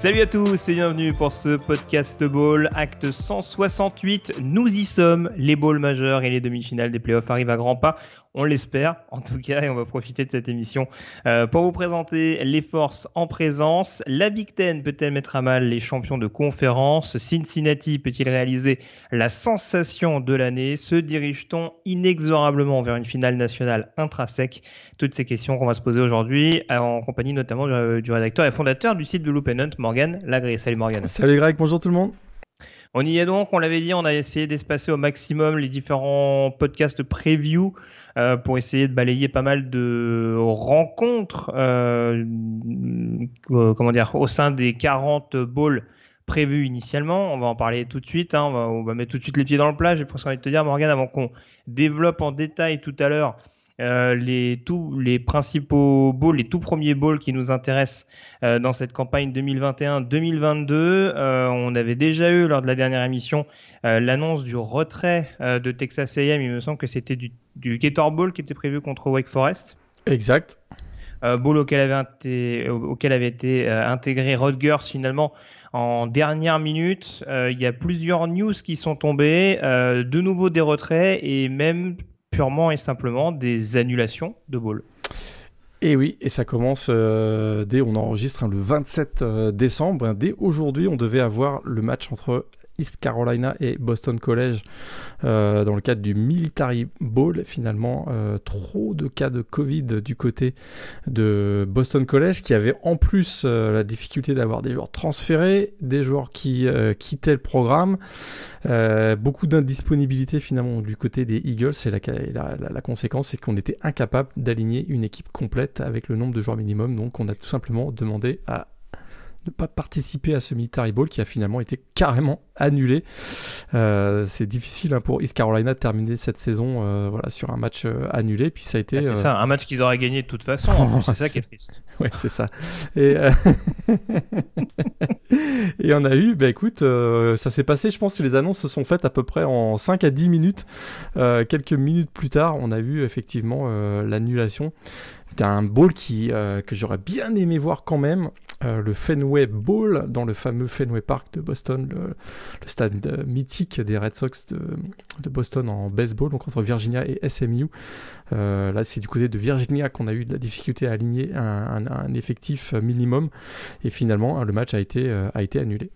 Salut à tous et bienvenue pour ce podcast Ball, acte 168. Nous y sommes, les balls majeurs et les demi-finales des playoffs arrivent à grands pas on l'espère en tout cas, et on va profiter de cette émission euh, pour vous présenter les forces en présence. La Big Ten peut-elle mettre à mal les champions de conférence? Cincinnati peut-il réaliser la sensation de l'année? Se dirige-t-on inexorablement vers une finale nationale intrinsèque? Toutes ces questions qu'on va se poser aujourd'hui en compagnie notamment du, rédacteur et fondateur du site de Loop Hunt, Morgan Lagré. Salut Morgan. Salut Greg, bonjour tout le monde. On y est donc, on l'avait dit, on a essayé d'espacer au maximum les différents podcasts preview euh, pour essayer de balayer pas mal de rencontres euh, euh, au sein des 40 balls prévus initialement. On va en parler tout de suite. Hein. On, va, mettre tout de suite les pieds dans le plat. J'ai presque envie de te dire, Morgan, avant qu'on développe en détail tout à l'heure euh, les, tous les principaux balls, les tout premiers balls qui nous intéressent euh, dans cette campagne 2021-2022. Euh, on avait déjà eu lors de la dernière émission l'annonce du retrait de Texas A&M. Il me semble que c'était du, du Gator Bowl qui était prévu contre Wake Forest. Exact. ball auquel avait, été, auquel avait été intégré Rutgers finalement en dernière minute. Il y a plusieurs news qui sont tombées, de nouveau des retraits et même et simplement des annulations de ball. Et oui, et ça commence euh, dès on enregistre hein, le 27 euh, décembre. Hein, dès aujourd'hui, on devait avoir le match entre East Carolina et Boston College euh, dans le cadre du Military Bowl. Finalement, euh, trop de cas de Covid du côté de Boston College qui avait en plus euh, la difficulté d'avoir des joueurs transférés, des joueurs qui quittaient le programme, beaucoup d'indisponibilité finalement du côté des Eagles. Et la, la conséquence, c'est qu'on était incapable d'aligner une équipe complète avec le nombre de joueurs minimum. Donc, on a tout simplement demandé à ne pas participer à ce Military Bowl qui a finalement été carrément annulé. Euh, c'est difficile hein, pour East Carolina de terminer cette saison euh, voilà, sur un match euh, annulé. Puis ça a été. Ah, c'est ça, un match qu'ils auraient gagné de toute façon. c'est ça qui est triste. Oui, c'est ça. Et, Et on a eu, bah écoute, ça s'est passé, je pense que les annonces se sont faites à peu près en 5 à 10 minutes. quelques minutes plus tard, on a vu effectivement l'annulation d'un bowl qui, que j'aurais bien aimé voir quand même. Euh, le Fenway Bowl dans le fameux Fenway Park de Boston, le, stade euh, mythique des Red Sox de, Boston en baseball, donc entre Virginia et SMU. Euh, là, c'est du côté de Virginia qu'on a eu de la difficulté à aligner un, effectif minimum, et finalement, le match a été, a été annulé.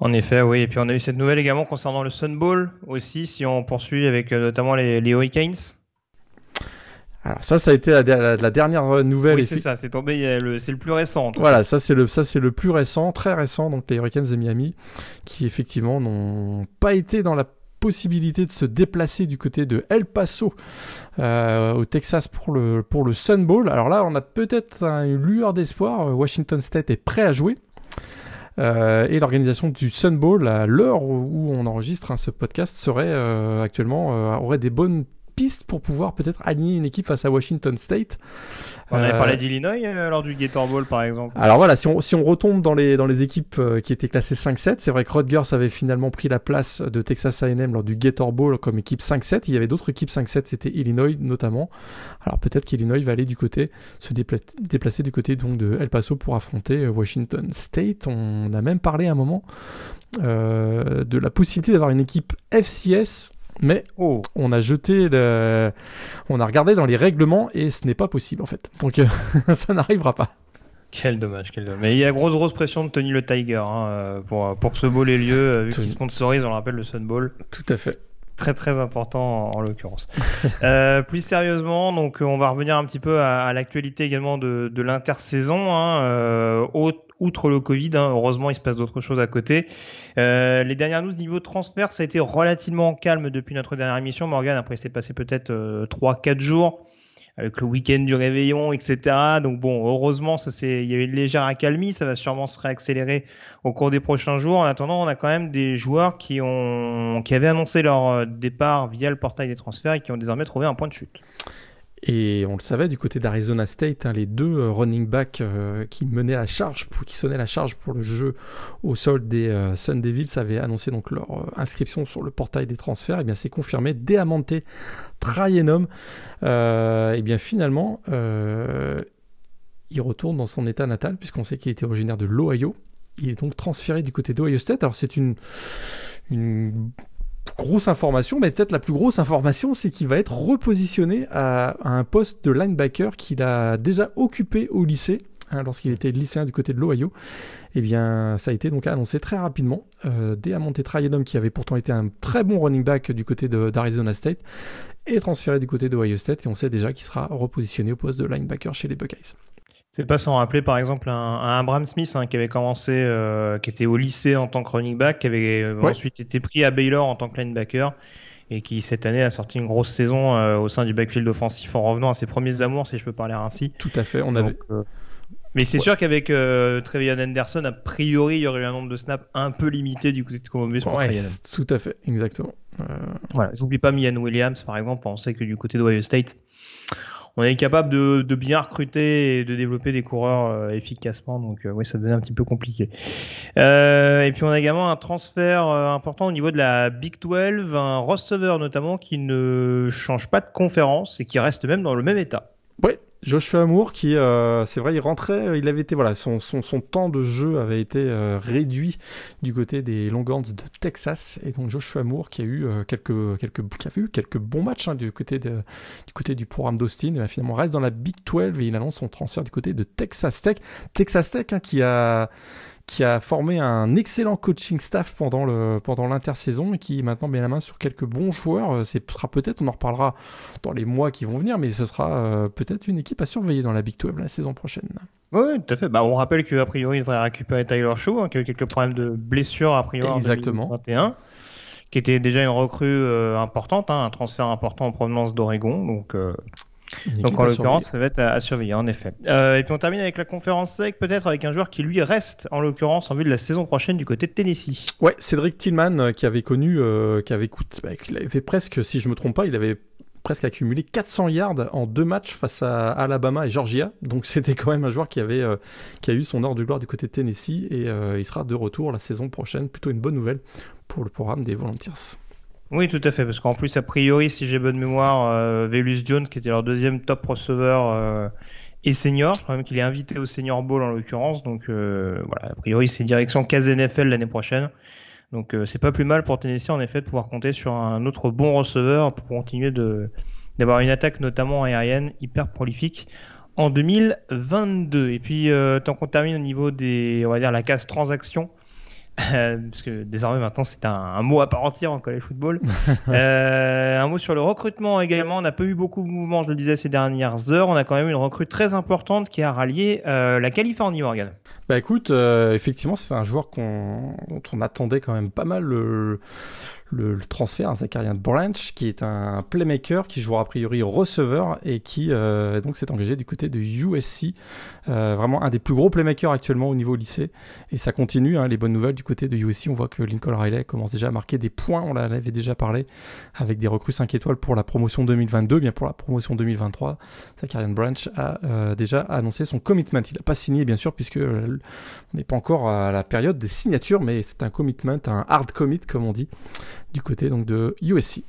En effet, oui. Et puis on a eu cette nouvelle également concernant le Sun Bowl aussi, si on poursuit avec notamment les, les Hurricanes. Alors ça, ça a été la, dernière nouvelle. Oui, c'est ça, c'est tombé, c'est le plus récent. Voilà, ça c'est le, ça c'est le plus récent, très récent, donc les Hurricanes de Miami, qui effectivement n'ont pas été dans la possibilité de se déplacer du côté de El Paso euh, au Texas pour le, pour le Sun Bowl. Alors là, on a peut-être une lueur d'espoir. Washington State est prêt à jouer. Euh, et l'organisation du Sun Bowl, à l'heure où on enregistre hein, ce podcast, serait euh, actuellement aurait des bonnes pour pouvoir peut-être aligner une équipe face à Washington State. On avait parlé euh, d'Illinois euh, lors du Gator Bowl par exemple. Alors voilà, si on, si on retombe dans les, dans les équipes euh, qui étaient classées 5-7, c'est vrai que Rutgers avait finalement pris la place de Texas A&M lors du Gator Bowl comme équipe 5-7. Il y avait d'autres équipes 5-7, c'était Illinois notamment. Alors peut-être qu'Illinois va aller du côté, se déplacer du côté donc de El Paso pour affronter Washington State. On a même parlé à un moment de la possibilité d'avoir une équipe FCS mais oh. on a jeté le... on a regardé dans les règlements et ce n'est pas possible en fait. Donc ça n'arrivera pas. Quel dommage, quel dommage. Mais il y a grosse grosse pression de Tony le Tiger hein, euh, pour, pour que ce ball ait lieu, euh, vu qu'il sponsorise, on le rappelle, le Sun Bowl. Tout à fait très très important en, l'occurrence. euh, plus sérieusement, donc on va revenir un petit peu à, l'actualité également de, de l'intersaison. Hein, euh, outre le Covid. Hein. heureusement, il se passe d'autres choses à côté. Euh, les dernières news niveau transfert, ça a été relativement calme depuis notre dernière émission. Morgan, après, c'est passé peut-être euh, 3-4 jours avec le week-end du réveillon, etc. Donc bon, heureusement, ça c'est, il y avait une légère accalmie, ça va sûrement se réaccélérer au cours des prochains jours. En attendant, on a quand même des joueurs qui ont, qui avaient annoncé leur euh, départ via le portail des transferts et qui ont désormais trouvé un point de chute. Et on le savait, du côté d'Arizona State, hein, les deux euh, running backs euh, qui menaient la charge, qui sonnaient la charge pour le jeu au sol des euh, Sun Devils avaient annoncé donc leur euh, inscription sur le portail des transferts. Et bien c'est confirmé, Deamante Trayenum, et bien finalement, il retourne dans son état natal puisqu'on sait qu'il était originaire de l'Ohio. Il est donc transféré du côté d'Ohio State. Alors c'est une grosse information, mais peut-être la plus grosse information, c'est qu'il va être repositionné à, un poste de linebacker qu'il a déjà occupé au lycée. Hein, lorsqu'il était lycéen du côté de l'Ohio, eh bien, ça a été donc annoncé très rapidement. Euh, Trayanum, qui avait pourtant été un très bon running back du côté d'Arizona State, est transféré du côté d'Ohio State et on sait déjà qu'il sera repositionné au poste de linebacker chez les Buckeyes. C'est pas sans rappeler par exemple un, un Abraham Smith hein, qui avait commencé, euh, qui était au lycée en tant que running back, qui avait euh, Ouais. ensuite été pris à Baylor en tant que linebacker et qui cette année a sorti une grosse saison euh, au sein du backfield offensif en revenant à ses premiers amours, si je peux parler ainsi. Tout à fait. On avait, Donc, Mais c'est Ouais. sûr qu'avec euh, Trevion Anderson, a priori, il y aurait eu un nombre de snaps un peu limité du côté de Columbus pour Ouais, tout à fait, exactement. Euh, Voilà, j'oublie pas Mian Williams par exemple. On sait que du côté d'Ohio State, on est capable de, bien recruter et de développer des coureurs euh, efficacement. Donc euh, oui, ça devient un petit peu compliqué. Euh, et puis on a également un transfert important au niveau de la Big 12, un receveur notamment qui ne change pas de conférence et qui reste même dans le même état. Ouais, Joshua Moore qui, euh, c'est vrai, il rentrait, euh, il avait été, voilà, son, son, son temps de jeu avait été euh, réduit du côté des Longhorns de Texas. Et donc Joshua Moore qui a eu euh, quelques, quelques, qui a eu quelques bons matchs hein, du côté de, du côté du programme d'Austin, et ben, finalement reste dans la Big 12 et il annonce son transfert du côté de Texas Tech, Texas Tech hein, qui a qui a formé un excellent coaching staff pendant le pendant l'intersaison et qui maintenant met la main sur quelques bons joueurs. Euh, C'est sera peut-être, on en reparlera dans les mois qui vont venir, mais ce sera euh, peut-être une équipe à surveiller dans la Big 12 la saison prochaine. Oui, tout à fait. Bah, on rappelle qu'a priori, il devrait récupérer Tyler Shaw, hein, qui a eu quelques problèmes de blessures a priori Exactement. en 2021, qui était déjà une recrue euh, importante, hein, un transfert important en provenance d'Oregon. Donc, euh, donc en l'occurrence, ça va être à, à surveiller, en effet. Euh, et puis on termine avec la conférence sec, peut-être avec un joueur qui lui reste, en l'occurrence, en vue de la saison prochaine du côté de Tennessee. Ouais, Cédric Tillman euh, qui avait connu, euh, qui avait coûté, bah, qu'il avait fait presque, si je me trompe pas, il avait presque accumulé 400 yards en deux matchs face à Alabama et Georgia. Donc c'était quand même un joueur qui avait, euh, qui a eu son heure de gloire du côté de Tennessee et euh, il sera de retour la saison prochaine. Plutôt une bonne nouvelle pour le programme des Volunteers. Oui, tout à fait, parce qu'en plus, a priori, si j'ai bonne mémoire, euh, Velus Jones, qui était leur deuxième top receveur, euh, est senior. Je crois même qu'il est invité au Senior Bowl en l'occurrence. Donc euh, voilà, a priori, c'est direction case NFL l'année prochaine. Donc euh, c'est pas plus mal pour Tennessee en effet de pouvoir compter sur un autre bon receveur pour continuer de d'avoir une attaque notamment aérienne hyper prolifique en 2022. Et puis tant qu'on termine au niveau des on va dire la case transaction euh, parce que désormais maintenant c'est un, un mot à part entière en college football. Euh, un mot sur le recrutement également. On n'a pas eu beaucoup de mouvements, je le disais ces dernières heures. On a quand même une recrue très importante qui a rallié euh, la Californie, Morgan. Bah écoute, euh, effectivement, c'est un joueur qu'on, dont on attendait quand même pas mal le, transfert, Zacharian Branch, qui est un playmaker qui jouera a priori receveur et qui euh, donc s'est engagé du côté de USC. Euh, vraiment un des plus gros playmakers actuellement au niveau lycée. Et ça continue, hein, les bonnes nouvelles du côté de USC. On voit que Lincoln Riley commence déjà à marquer des points, on en avait déjà parlé, avec des recrues 5 étoiles pour la promotion 2022. Bien pour la promotion 2023, Zacharian Branch a déjà annoncé son commitment. Il n'a pas signé, bien sûr, puisque on n'est pas encore à la période des signatures, mais c'est un commitment, un hard commit, comme on dit, du côté donc de USC.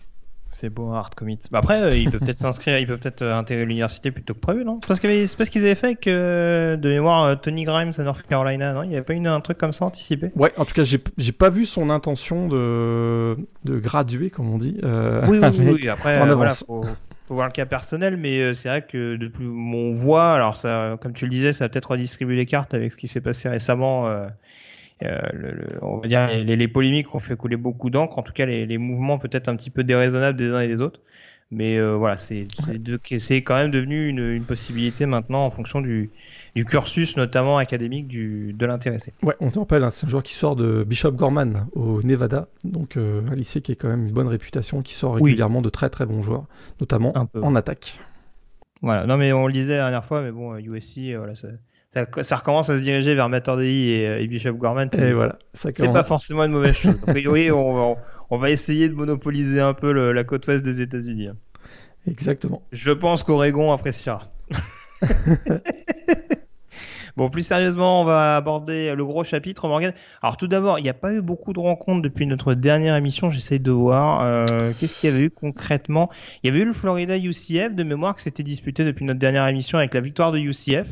C'est beau, un hard commit. Bah après, euh, il peut peut-être s'inscrire, il peut peut-être euh, intégrer l'université plutôt que prévu, non? C'est parce avait- c'est parce qu'ils avaient fait avec, euh, de mémoire, euh, Tony Grimes à North Carolina, non? Il n'y avait pas eu un truc comme ça anticipé? Ouais, en tout cas, j'ai j'ai pas vu son intention de, de graduer, comme on dit. euh, Oui, oui, oui, oui. Après, euh, voilà, faut, faut voir le cas personnel, mais euh, c'est vrai que depuis on voit, alors ça, comme tu le disais, ça va peut-être redistribuer les cartes avec ce qui s'est passé récemment. euh, euh, le- le- on va dire les, les polémiques ont fait couler beaucoup d'encre, en tout cas les, les mouvements peut-être un petit peu déraisonnables des uns et des autres. Mais voilà, c'est c'est quand même devenu une, une, possibilité maintenant en fonction du, du cursus, notamment académique, du, de l'intéressé. Ouais, on te rappelle, hein, c'est un joueur qui sort de Bishop Gorman au Nevada, donc un lycée qui a quand même une bonne réputation, qui sort régulièrement de très très bons joueurs, notamment en attaque. Voilà, non mais on le disait la dernière fois, mais bon, USC, voilà, ça, ça, recommence à se diriger vers Matt et, et Bishop Gorman. Et voilà, c'est pas forcément une mauvaise chose. A priori, on, on, va essayer de monopoliser un peu la côte ouest des États-Unis. Hein. Exactement. Je pense qu'Oregon appréciera. Bon, plus sérieusement, on va aborder le gros chapitre, Morgan. Alors, tout d'abord, il n'y a pas eu beaucoup de rencontres depuis notre dernière émission. J'essaye de voir. Euh, qu'est-ce qu'il y avait eu concrètement? Il y avait eu le Florida UCF de mémoire qui s'était disputé depuis notre dernière émission avec la victoire de UCF.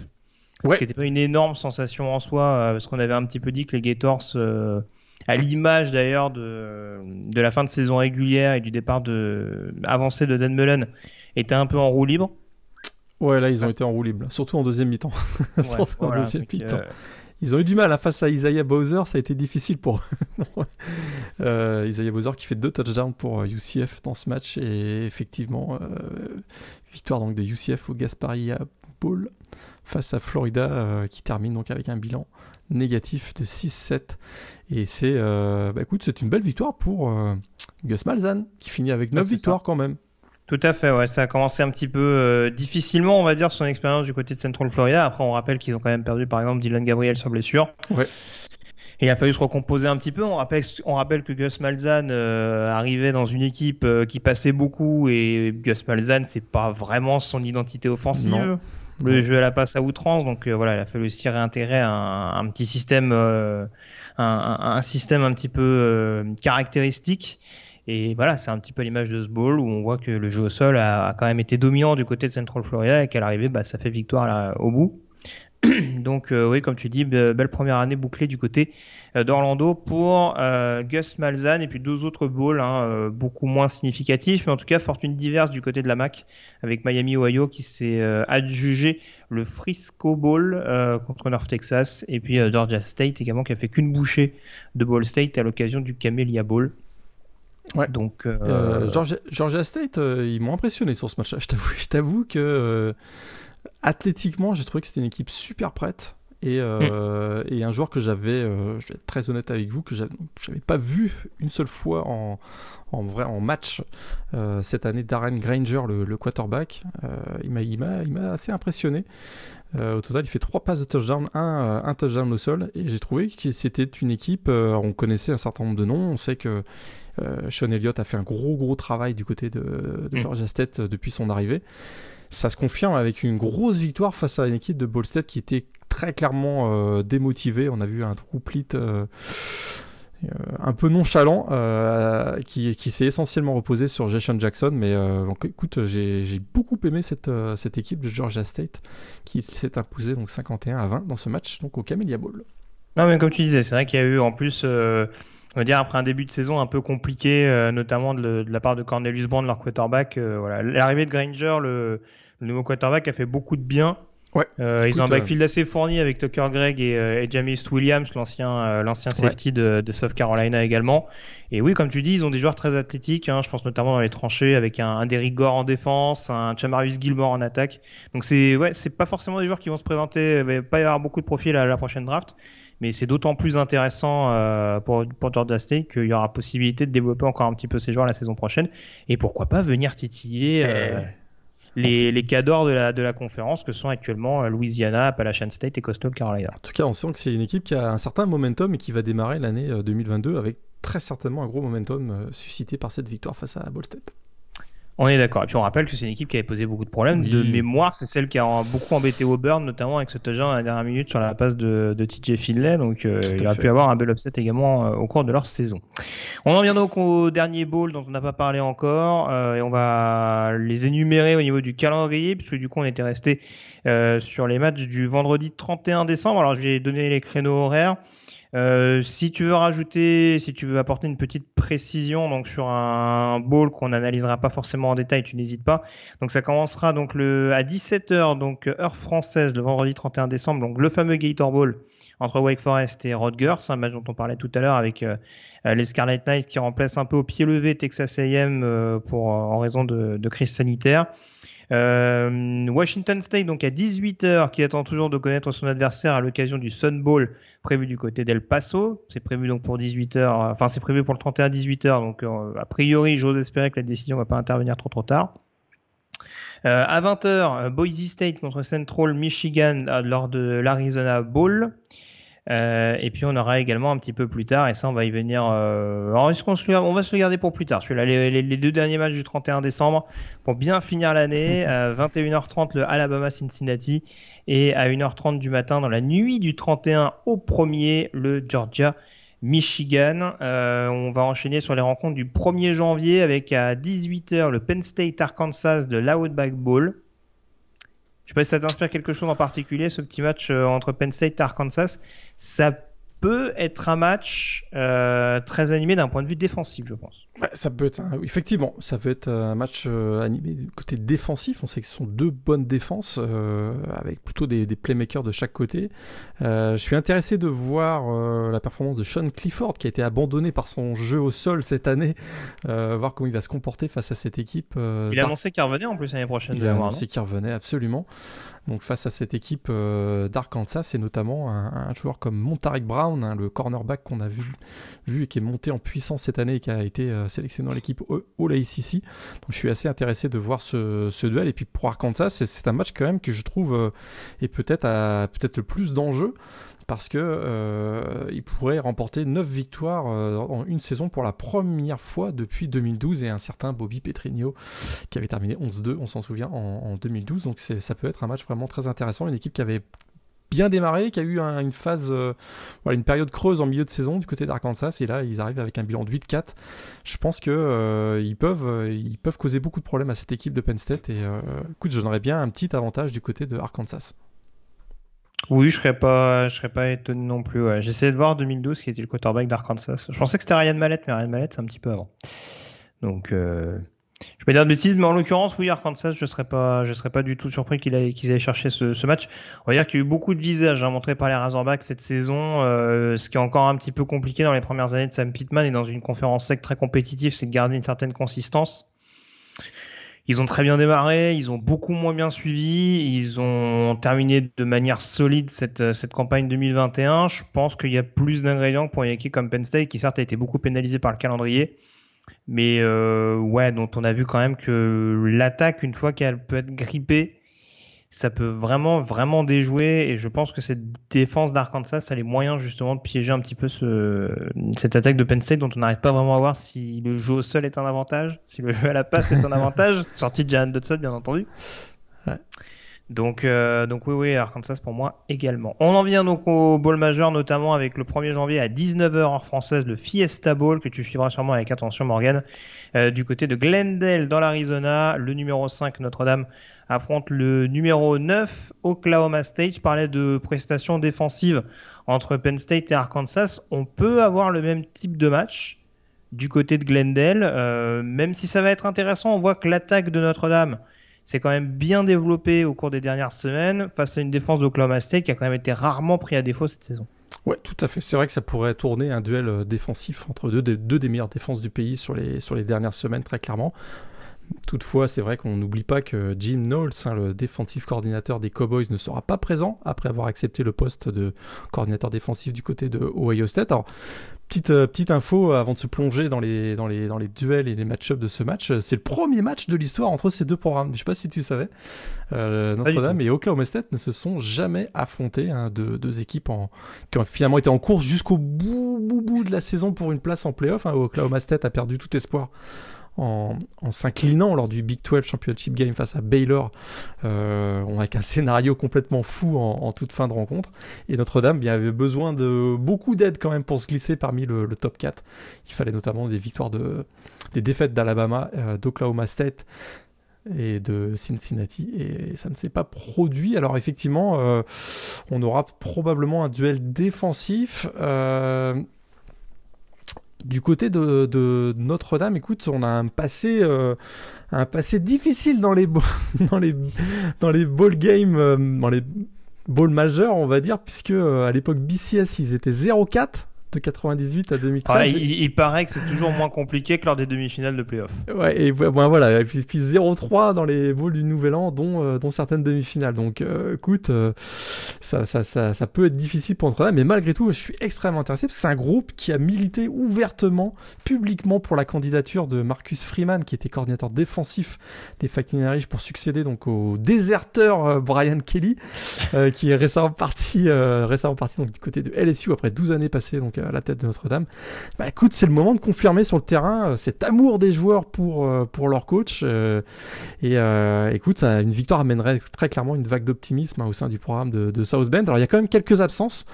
Ouais. Qui n'était pas une énorme sensation en soi, euh, parce qu'on avait un petit peu dit que les Gators, euh, à l'image d'ailleurs de, de la fin de saison régulière et du départ de, avancé de Dan Mullen, étaient un peu en roue libre. Ouais, là, ils ont été en roue libre, surtout en deuxième mi-temps. surtout en deuxième mi-temps. Ils ont eu du mal hein, face à Isaiah Bowser, ça a été difficile pour euh, Isaiah Bowser qui fait deux touchdowns pour UCF euh, dans ce match et effectivement euh, victoire donc de UCF au Gasparia Bowl face à Florida euh, qui termine donc avec un bilan négatif de 6-7 et c'est bah, écoute c'est une belle victoire pour Gus Malzahn qui finit avec 9 victoires quand même. Tout à fait, ouais, ça a commencé un petit peu euh, difficilement, on va dire, son expérience du côté de Central Florida. Après, on rappelle qu'ils ont quand même perdu, par exemple, Dylan Gabriel sur blessure. Ouais. Et il a fallu se recomposer un petit peu. On rappelle, on rappelle que Gus Malzahn euh, arrivait dans une équipe euh, qui passait beaucoup et Gus Malzahn, c'est pas vraiment son identité offensive. Le jeu à la passe à outrance, donc voilà, il a fallu aussi réintégrer un, un petit système, un, un, système un petit peu caractéristique. Et voilà, c'est un petit peu l'image de ce bowl où on voit que le jeu au sol a, quand même été dominant du côté de Central Florida et qu'à l'arrivée, bah, ça fait victoire au bout. Donc euh, oui, comme tu dis, belle première année bouclée du côté euh, d'Orlando pour euh, Gus Malzahn et puis deux autres bowls hein, beaucoup moins significatifs, mais en tout cas fortune diverse du côté de la MAC avec Miami Ohio qui s'est adjugé le Frisco Bowl contre North Texas et puis Georgia State également qui a fait qu'une bouchée de Ball State à l'occasion du Camellia Bowl. Ouais. Donc, euh... euh Georgia, State, euh, ils m'ont impressionné sur ce match-là. Je t'avoue que euh, athlétiquement, j'ai trouvé que c'était une équipe super prête. Et, mm. et un joueur que j'avais, je vais être très honnête avec vous, que j'avais pas vu une seule fois en, en vrai en match cette année, Darren Granger, le, quarterback, il m'a assez impressionné. au total, il fait trois passes de touchdown, un, un touchdown au sol, et j'ai trouvé que c'était une équipe. on connaissait un certain nombre de noms, on sait que Sean Elliott a fait un gros gros travail du côté de, de mm. Georgia State euh, depuis son arrivée. Ça se confirme avec une grosse victoire face à une équipe de Ball State qui était très clairement euh, démotivée. On a vu un trouplit un peu nonchalant qui, qui s'est essentiellement reposé sur Jason Jackson. Mais écoute, j'ai beaucoup aimé cette, cette équipe de Georgia State qui s'est imposée donc 51 à 20 dans ce match donc au Camellia Bowl. Non, mais comme tu disais, c'est vrai qu'il y a eu en plus on va dire après un début de saison un peu compliqué, euh, notamment de, la part de Cornelius Brand, leur quarterback. Euh, voilà, l'arrivée de Granger, le, nouveau quarterback, a fait beaucoup de bien. Ouais, euh, ils ont un backfield assez fourni avec Tucker Gregg et, et Williams, l'ancien l'ancien safety de, South Carolina également. Et oui, comme tu dis, ils ont des joueurs très athlétiques. Hein, je pense notamment dans les tranchées avec un, un Derrick Gore en défense, un Chamarius Gilmore en attaque. Donc c'est ouais, c'est pas forcément des joueurs qui vont se présenter. Il va pas y avoir beaucoup de profils à la prochaine draft mais c'est d'autant plus intéressant euh, pour, pour Georgia State qu'il y aura possibilité de développer encore un petit peu ces joueurs la saison prochaine et pourquoi pas venir titiller euh, eh. les, les cadors de la, de la conférence que sont actuellement euh, Louisiana, Appalachian State et Coastal Carolina. En tout cas, on sent que c'est une équipe qui a un certain momentum et qui va démarrer l'année 2022 avec très certainement un gros momentum suscité par cette victoire face à Ball State. On est d'accord. Et puis on rappelle que c'est une équipe qui avait posé beaucoup de problèmes. De mémoire, c'est celle qui a beaucoup embêté Auburn, notamment avec ce touchdown à la dernière minute sur la passe de, de TJ Finlay. Donc euh, il aurait pu avoir un bel upset également euh, au cours de leur saison. On en vient donc au dernier bowl dont on n'a pas parlé encore. Euh, et on va les énumérer au niveau du calendrier, puisque du coup on était resté sur les matchs du vendredi 31 décembre. Alors je vais donner les créneaux horaires. Euh, si tu veux rajouter, si tu veux apporter une petite précision donc sur un bowl qu'on n'analysera pas forcément en détail, tu n'hésites pas. Donc ça commencera donc le à 17h donc heure française le vendredi 31 décembre donc le fameux Gator Bowl entre Wake Forest et Rutgers, un match dont on parlait tout à l'heure avec les Scarlet Knights qui remplacent un peu au pied levé Texas A&M pour en raison de, de crise sanitaire. Euh, Washington State, donc à 18h, qui attend toujours de connaître son adversaire à l'occasion du Sun Bowl prévu du côté d'El Paso. C'est prévu donc pour 18h, enfin c'est prévu pour le 31 18h, donc euh, a priori j'ose espérer que la décision va pas intervenir trop trop tard. Euh, à 20h, Boise State contre Central Michigan lors de l'Arizona Bowl. Euh, et puis on aura également un petit peu plus tard, et ça on va y venir. Euh... Alors, est-ce qu'on se... on va se le garder pour plus tard. Celui-là, les, les, deux derniers matchs du 31 décembre pour bien finir l'année. à 21h30 le Alabama Cincinnati et à 1h30 du matin dans la nuit du 31 au 1er le Georgia Michigan. Euh, on va enchaîner sur les rencontres du 1er janvier avec à 18h le Penn State Arkansas de l'Outback Bowl. Je sais pas si ça t'inspire quelque chose en particulier, ce petit match euh, entre Penn State et Arkansas. Ça peut être un match euh, très animé d'un point de vue défensif, je pense. Ça peut être effectivement, ça peut être un match euh, animé du côté défensif. On sait que ce sont deux bonnes défenses euh, avec plutôt des, des, playmakers de chaque côté. je suis intéressé de voir la performance de Sean Clifford qui a été abandonné par son jeu au sol cette année, voir comment il va se comporter face à cette équipe. il a annoncé qu'il revenait en plus l'année prochaine. Il a annoncé qu'il revenait absolument. Donc face à cette équipe euh, d'Arkansas, et notamment un, joueur comme Montarik Brown, hein, le cornerback qu'on a vu, vu et qui est monté en puissance cette année et qui a été euh, sélectionné dans l'équipe All ACC. Donc je suis assez intéressé de voir ce, duel. Et puis pour Arkansas, c'est un match quand même que je trouve euh, est peut-être peut-être le plus d'enjeux parce que euh, pourrait remporter 9 victoires en une saison pour la première fois depuis 2012 et un certain Bobby Petrigno qui avait terminé 11-2, on s'en souvient, en, 2012. Donc ça peut être un match vraiment très intéressant. Une équipe qui avait bien démarré, qui a eu une phase, euh, voilà, une période creuse en milieu de saison du côté d'Arkansas, et là ils arrivent avec un bilan de 8-4. Je pense que ils peuvent, ils peuvent causer beaucoup de problèmes à cette équipe de Penn State, et écoute, j'en aurais bien un petit avantage du côté de Arkansas. Oui, je serais pas, je serais pas étonné non plus. J'essayais de voir 2012 qui était le quarterback d'Arkansas. Je pensais que c'était Ryan Mallett, mais Ryan Mallett c'est un petit peu avant. Donc, euh, je vais dire de bêtises, mais en l'occurrence, oui, Arkansas, je serais pas, je serais pas du tout surpris qu'ils aient, qu'ils aient cherché ce, ce, match. On va dire qu'il y a eu beaucoup de visages hein, montrés par les Razorbacks cette saison. Euh, ce qui est encore un petit peu compliqué dans les premières années de Sam Pittman et dans une conférence sec très compétitive, c'est de garder une certaine consistance. Ils ont très bien démarré, ils ont beaucoup moins bien suivi, ils ont terminé de manière solide cette, cette campagne 2021. Je pense qu'il y a plus d'ingrédients pour une équipe comme Penn State, qui certes a été beaucoup pénalisée par le calendrier, mais euh, ouais, dont on a vu quand même que l'attaque, une fois qu'elle peut être grippée, ça peut vraiment, vraiment déjouer. Et je pense que cette défense d'Arkansas a les moyens justement de piéger un petit peu ce, cette attaque de Penn State dont on n'arrive pas vraiment à voir si le jeu au sol est un avantage, si le jeu à la passe est un avantage. Sorti de Jan Dodson, bien entendu. Ouais. Donc, euh, donc oui, oui, Arkansas pour moi également. On en vient donc au bowl majeur, notamment avec le 1er janvier à 19h en française, le Fiesta Bowl, que tu suivras sûrement avec attention, Morgan, euh, du côté de Glendale dans l'Arizona. Le numéro 5, Notre-Dame, affronte le numéro 9, Oklahoma State. Je parlais de prestations défensives entre Penn State et Arkansas. On peut avoir le même type de match du côté de Glendale, euh, même si ça va être intéressant. On voit que l'attaque de Notre-Dame c'est quand même bien développé au cours des dernières semaines face à une défense d'Oklahoma State qui a quand même été rarement pris à défaut cette saison. Ouais, tout à fait. C'est vrai que ça pourrait tourner un duel euh, défensif entre deux, des meilleures défenses du pays sur les, dernières semaines, très clairement. Toutefois, c'est vrai qu'on n'oublie pas que Jim Knowles, hein, le défensif coordinateur des Cowboys, ne sera pas présent après avoir accepté le poste de coordinateur défensif du côté de Ohio State. Petite, euh, petite info avant de se plonger dans les, dans les, dans les duels et les match-ups de ce match. C'est le premier match de l'histoire entre ces deux programmes. Je sais pas si tu savais. Euh, Notre-Dame et Oklahoma State ne se sont jamais affrontés. Hein, deux, deux, équipes en, qui ont finalement été en course jusqu'au bout, bout, bout de la saison pour une place en playoff. Hein. Oklahoma State a perdu tout espoir en, s'inclinant lors du Big 12 Championship Game face à Baylor. On a qu'un scénario complètement fou en, toute fin de rencontre. Et Notre-Dame bien, avait besoin de beaucoup d'aide quand même pour se glisser parmi le, top 4. Il fallait notamment des victoires de, des défaites d'Alabama, euh, d'Oklahoma State et de Cincinnati et ça ne s'est pas produit. Alors effectivement, euh, on aura probablement un duel défensif. Euh, du côté de, Notre-Dame, écoute, on a un passé, euh, un passé difficile dans les, dans les, dans les ball games, euh, dans les bowl majeur, on va dire, puisque à l'époque BCS, ils étaient 0-4 de 98 à 2013. il, paraît que c'est toujours moins compliqué que lors des demi-finales de playoff. Ouais, et voilà, et puis, 0-3 dans les bowls du Nouvel An, dont, euh, dont certaines demi-finales. Donc euh, écoute, euh, ça, ça, ça, ça, peut être difficile pour Notre-Dame, mais malgré tout, je suis extrêmement intéressé parce que c'est un groupe qui a milité ouvertement, publiquement pour la candidature de Marcus Freeman, qui était coordinateur défensif des Irish pour succéder donc au déserteur Brian Kelly, qui est récemment parti, récemment parti donc, du côté de LSU après 12 années passées donc à la tête de Notre-Dame. Bah écoute, c'est le moment de confirmer sur le terrain euh, cet amour des joueurs pour, euh, pour leur coach. Euh, et écoute, une victoire amènerait très clairement une vague d'optimisme hein, au sein du programme de, South Bend. Alors il y a quand même quelques absences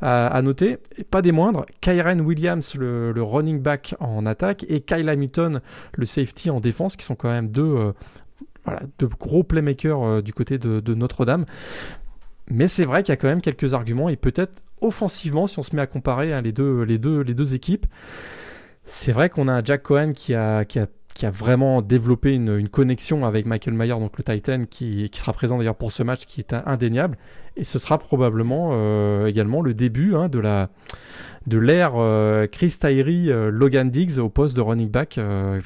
à, noter, et pas des moindres. Kyren Williams, le, running back en attaque, et Kyle Hamilton, le safety en défense, qui sont quand même deux de gros playmakers du côté de Notre-Dame. Mais c'est vrai qu'il y a quand même quelques arguments et peut-être offensivement, si on se met à comparer hein, les, deux, équipes, c'est vrai qu'on a un Jack Cohen qui a, vraiment développé une, connexion avec Michael Mayer, donc le Titan, qui, sera présent d'ailleurs pour ce match, qui est indéniable. Et ce sera probablement euh, également le début hein, de l'ère euh, Chris Tyree, euh, Logan Diggs au poste de running back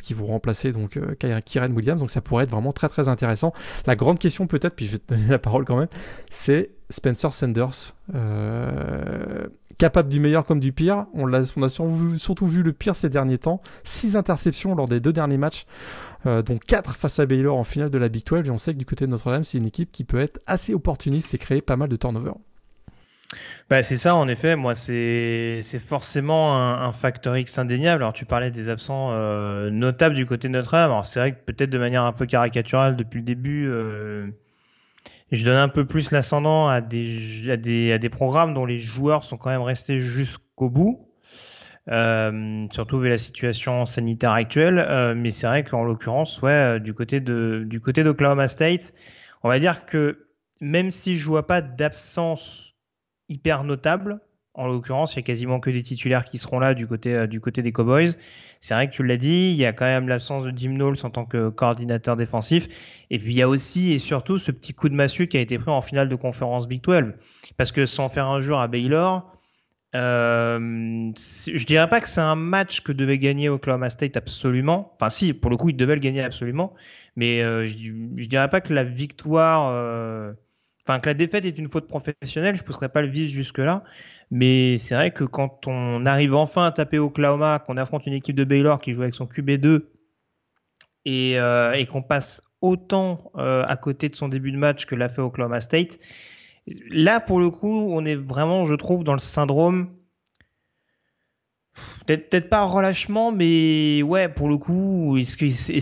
qui vont remplacer donc Kyren Williams. Donc ça pourrait être vraiment très très intéressant. La grande question peut-être, puis je vais te donner la parole quand même, c'est Spencer Sanders, euh, capable du meilleur comme du pire. On, a, surtout vu, le pire ces derniers temps. 6 interceptions lors des deux derniers matchs, euh, dont 4 face à Baylor en finale de la Big 12. Et on sait que du côté de Notre-Dame, c'est une équipe qui peut être assez opportuniste et créer pas mal de turnovers. Bah, c'est ça, en effet. Moi, c'est forcément un, facteur X indéniable. Alors, tu parlais des absents euh, notables du côté de Notre-Dame. Alors, c'est vrai que peut-être de manière un peu caricaturale depuis le début, je donne un peu plus l'ascendant à des, à, des, à des programmes dont les joueurs sont quand même restés jusqu'au bout. Euh, surtout vu la situation sanitaire actuelle, euh, mais c'est vrai qu'en l'occurrence, ouais, euh, du côté de du côté d'Oklahoma State, on va dire que même si je vois pas d'absence hyper notable, en l'occurrence, il y a quasiment que des titulaires qui seront là du côté, euh, du côté des Cowboys. C'est vrai que tu l'as dit, il y a quand même l'absence de Jim Knowles en tant que coordinateur défensif. Et puis il y a aussi et surtout ce petit coup de massue qui a été pris en finale de conférence Big 12. Parce que sans faire un jour à Baylor, euh, je dirais pas que c'est un match que devait gagner Oklahoma State absolument. Enfin si, pour le coup, il devait le gagner absolument. Mais euh, je, je dirais pas que la victoire... Euh, enfin que la défaite est une faute professionnelle, je ne pousserai pas le vice jusque-là. Mais c'est vrai que quand on arrive enfin à taper Oklahoma, qu'on affronte une équipe de Baylor qui joue avec son QB2 et, euh, et qu'on passe autant euh, à côté de son début de match que l'a fait Oklahoma State, là pour le coup, on est vraiment, je trouve, dans le syndrome. Peut-être pas relâchement, mais ouais, pour le coup, est-ce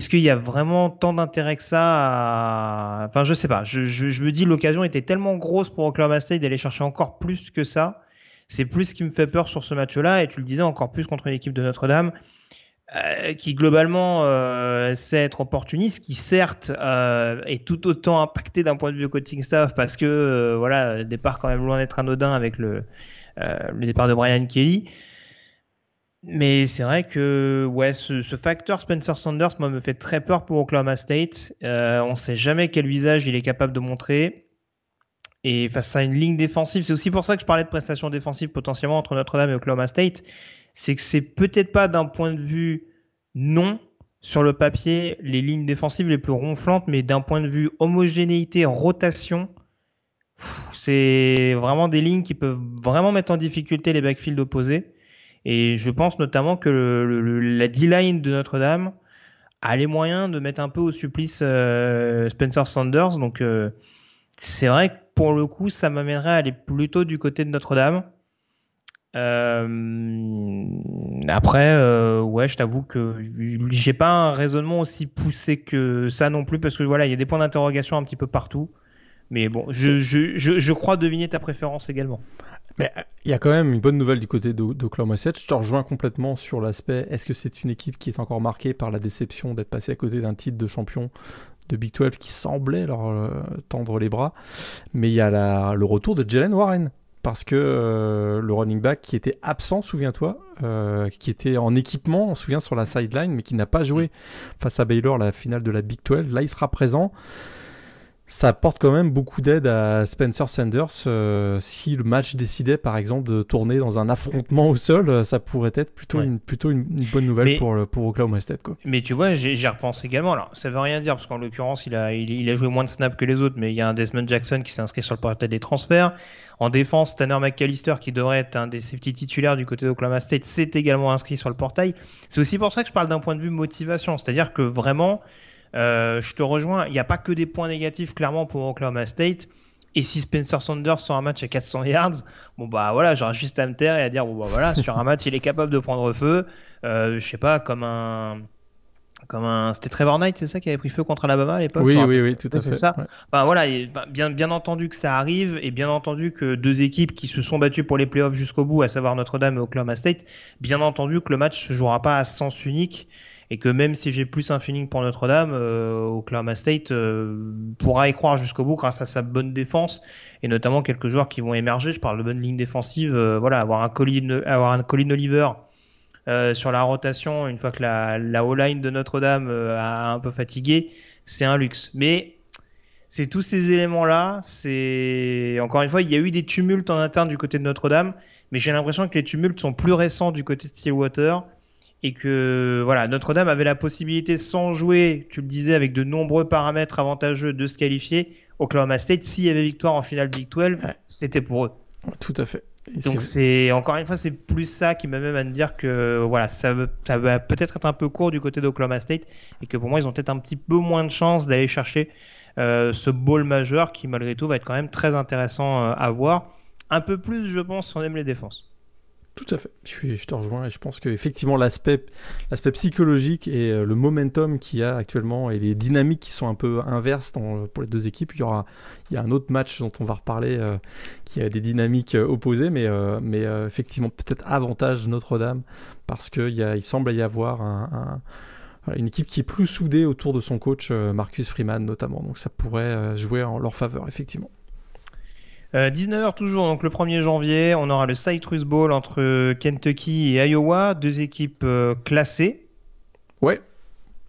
qu'il y a vraiment tant d'intérêt que ça Enfin, je sais pas. Je me dis l'occasion était tellement grosse pour Oklahoma State d'aller chercher encore plus que ça c'est plus ce qui me fait peur sur ce match-là, et tu le disais encore plus contre une équipe de Notre-Dame. Euh, qui globalement euh, sait être opportuniste, qui certes euh, est tout autant impacté d'un point de vue coaching staff parce que euh, voilà, le départ quand même loin d'être anodin avec le, euh, le départ de Brian Kelly. Mais c'est vrai que ouais, ce, ce, facteur Spencer Sanders moi, me fait très peur pour Oklahoma State. on ne sait jamais quel visage il est capable de montrer. Et face à une ligne défensive, c'est aussi pour ça que je parlais de prestations défensives potentiellement entre Notre-Dame et Oklahoma State. C'est que c'est peut-être pas d'un point de vue non sur le papier les lignes défensives les plus ronflantes, mais d'un point de vue homogénéité, rotation, c'est vraiment des lignes qui peuvent vraiment mettre en difficulté les backfields opposés. Et je pense notamment que la D-line de Notre-Dame a les moyens de mettre un peu au supplice euh, Spencer Sanders. Donc euh, c'est vrai que pour le coup, ça m'amènerait à aller plutôt du côté de Notre-Dame. Euh, après, euh, ouais, je t'avoue que j'ai pas un raisonnement aussi poussé que ça non plus, parce que voilà, il y a des points d'interrogation un petit peu partout. Mais bon, je, je, je, je, crois deviner ta préférence également. Mais euh, il y a quand même une bonne nouvelle du côté d'Oklahoma State. Je te rejoins complètement sur l'aspect est-ce que c'est une équipe qui est encore marquée par la déception d'être passée à côté d'un titre de champion de Big 12 qui semblait leur euh, tendre les bras. Mais il y a le retour de Jalen Warren. Parce que euh, le running back qui était absent, souviens-toi, euh, qui était en équipement, on se souvient, sur la sideline, mais qui n'a pas joué face à Baylor la finale de la Big 12, là il sera présent. Ça apporte quand même beaucoup d'aide à Spencer Sanders. Euh, si le match décidait, par exemple, de tourner dans un affrontement au sol, euh, ça pourrait être plutôt, une, plutôt une, bonne nouvelle pour, pour Oklahoma State. Quoi. Mais tu vois, j'ai repensé également. Alors, ça veut rien dire, parce qu'en l'occurrence, il a, il, a joué moins de snaps que les autres, mais il y a un Desmond Jackson qui s'est inscrit sur le portail des transferts. En défense, Tanner McAllister, qui devrait être un des safety titulaires du côté d'Oklahoma State, s'est également inscrit sur le portail. C'est aussi pour ça que je parle d'un point de vue motivation. C'est-à-dire que vraiment, euh, je te rejoins, il n'y a pas que des points négatifs clairement pour Oklahoma State. Et si Spencer Sanders sort un match à 400 yards, bon bah voilà, j'aurais juste à me taire et à dire bon bah voilà, sur un match il est capable de prendre feu. Euh, je sais pas, comme un comme un c'était Trevor Knight, c'est ça qui avait pris feu contre Alabama à l'époque. Oui, oui, oui, tout à fait. C'est ça. voilà, bien bien entendu que ça arrive et bien entendu que deux équipes qui se sont battues pour les playoffs jusqu'au bout, à savoir Notre-Dame et Oklahoma State, bien entendu que le match se jouera pas à sens unique et que même si j'ai plus un feeling pour Notre-Dame, euh, Oklahoma State euh, pourra y croire jusqu'au bout grâce à sa bonne défense et notamment quelques joueurs qui vont émerger. Je parle de bonne ligne défensive, euh, voilà, avoir un Colin, avoir un Colin Oliver euh, sur la rotation une fois que la, la O-line de Notre-Dame a un peu fatigué, c'est un luxe. Mais c'est tous ces éléments-là. C'est encore une fois, il y a eu des tumultes en interne du côté de Notre-Dame, mais j'ai l'impression que les tumultes sont plus récents du côté de Stillwater et que voilà, Notre-Dame avait la possibilité, sans jouer, tu le disais, avec de nombreux paramètres avantageux, de se qualifier. Oklahoma State, s'il y avait victoire en finale Big 12, c'était pour eux. Tout à fait. Donc c'est encore une fois c'est plus ça qui m'amène à me dire que voilà ça, ça va peut-être être un peu court du côté d'Oklahoma State et que pour moi ils ont peut-être un petit peu moins de chance d'aller chercher euh, ce bowl majeur qui malgré tout va être quand même très intéressant euh, à voir. Un peu plus je pense si on aime les défenses. Tout à fait. Je, te rejoins et je pense qu'effectivement l'aspect, psychologique et euh, le momentum qu'il y a actuellement et les dynamiques qui sont un peu inverses dans, pour les deux équipes, il y aura, il y a un autre match dont on va reparler euh, qui a des dynamiques euh, opposées, mais, effectivement peut-être avantage Notre-Dame parce qu'il il semble y avoir un, une équipe qui est plus soudée autour de son coach Marcus Freeman notamment. Donc ça pourrait jouer en leur faveur effectivement. 19h euh, toujours, donc le 1er janvier, on aura le Citrus Bowl entre Kentucky et Iowa, deux équipes euh, classées. Ouais.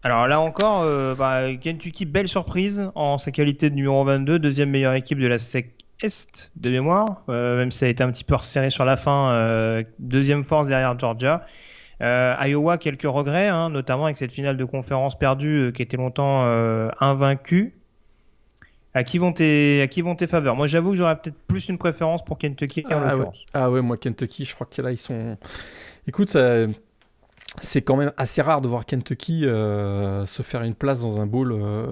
Alors là encore, euh, bah, Kentucky, belle surprise en sa qualité de numéro 22, deuxième meilleure équipe de la SEC Est de mémoire, même si ça a été un petit peu resserré sur la fin, deuxième force derrière Georgia. Iowa, quelques regrets, hein, notamment avec cette finale de conférence perdue qui était longtemps invaincue. À qui vont tes, à qui vont tes faveurs? Moi, j'avoue que j'aurais peut-être plus une préférence pour Kentucky en ah, ouais. ah ouais, moi Kentucky, je crois que là ils sont. Écoute, c'est quand même assez rare de voir Kentucky euh, se faire une place dans un bowl, euh,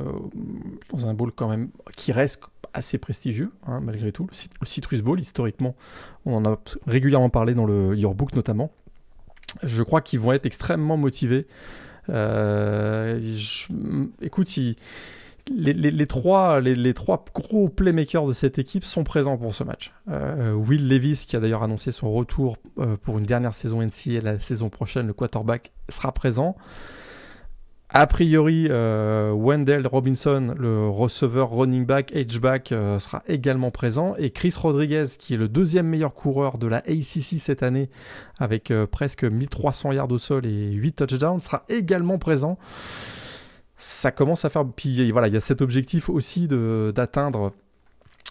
dans un bowl quand même qui reste assez prestigieux, hein, malgré tout. Le, Citrus Bowl, historiquement, on en a régulièrement parlé dans le Yearbook notamment. Je crois qu'ils vont être extrêmement motivés. Euh, écoute, ils les, trois, gros playmakers de cette équipe sont présents pour ce match. Euh, Will Levis, qui a d'ailleurs annoncé son retour euh, pour une dernière saison NCA la saison prochaine, le quarterback, sera présent. A priori, euh, Wendell Robinson, le receveur running back, H-back, sera également présent. Et Chris Rodriguez, qui est le deuxième meilleur coureur de la ACC cette année, avec presque 1300 yards au sol et 8 touchdowns, sera également présent ça commence à faire. Puis voilà, il y a cet objectif aussi d'atteindre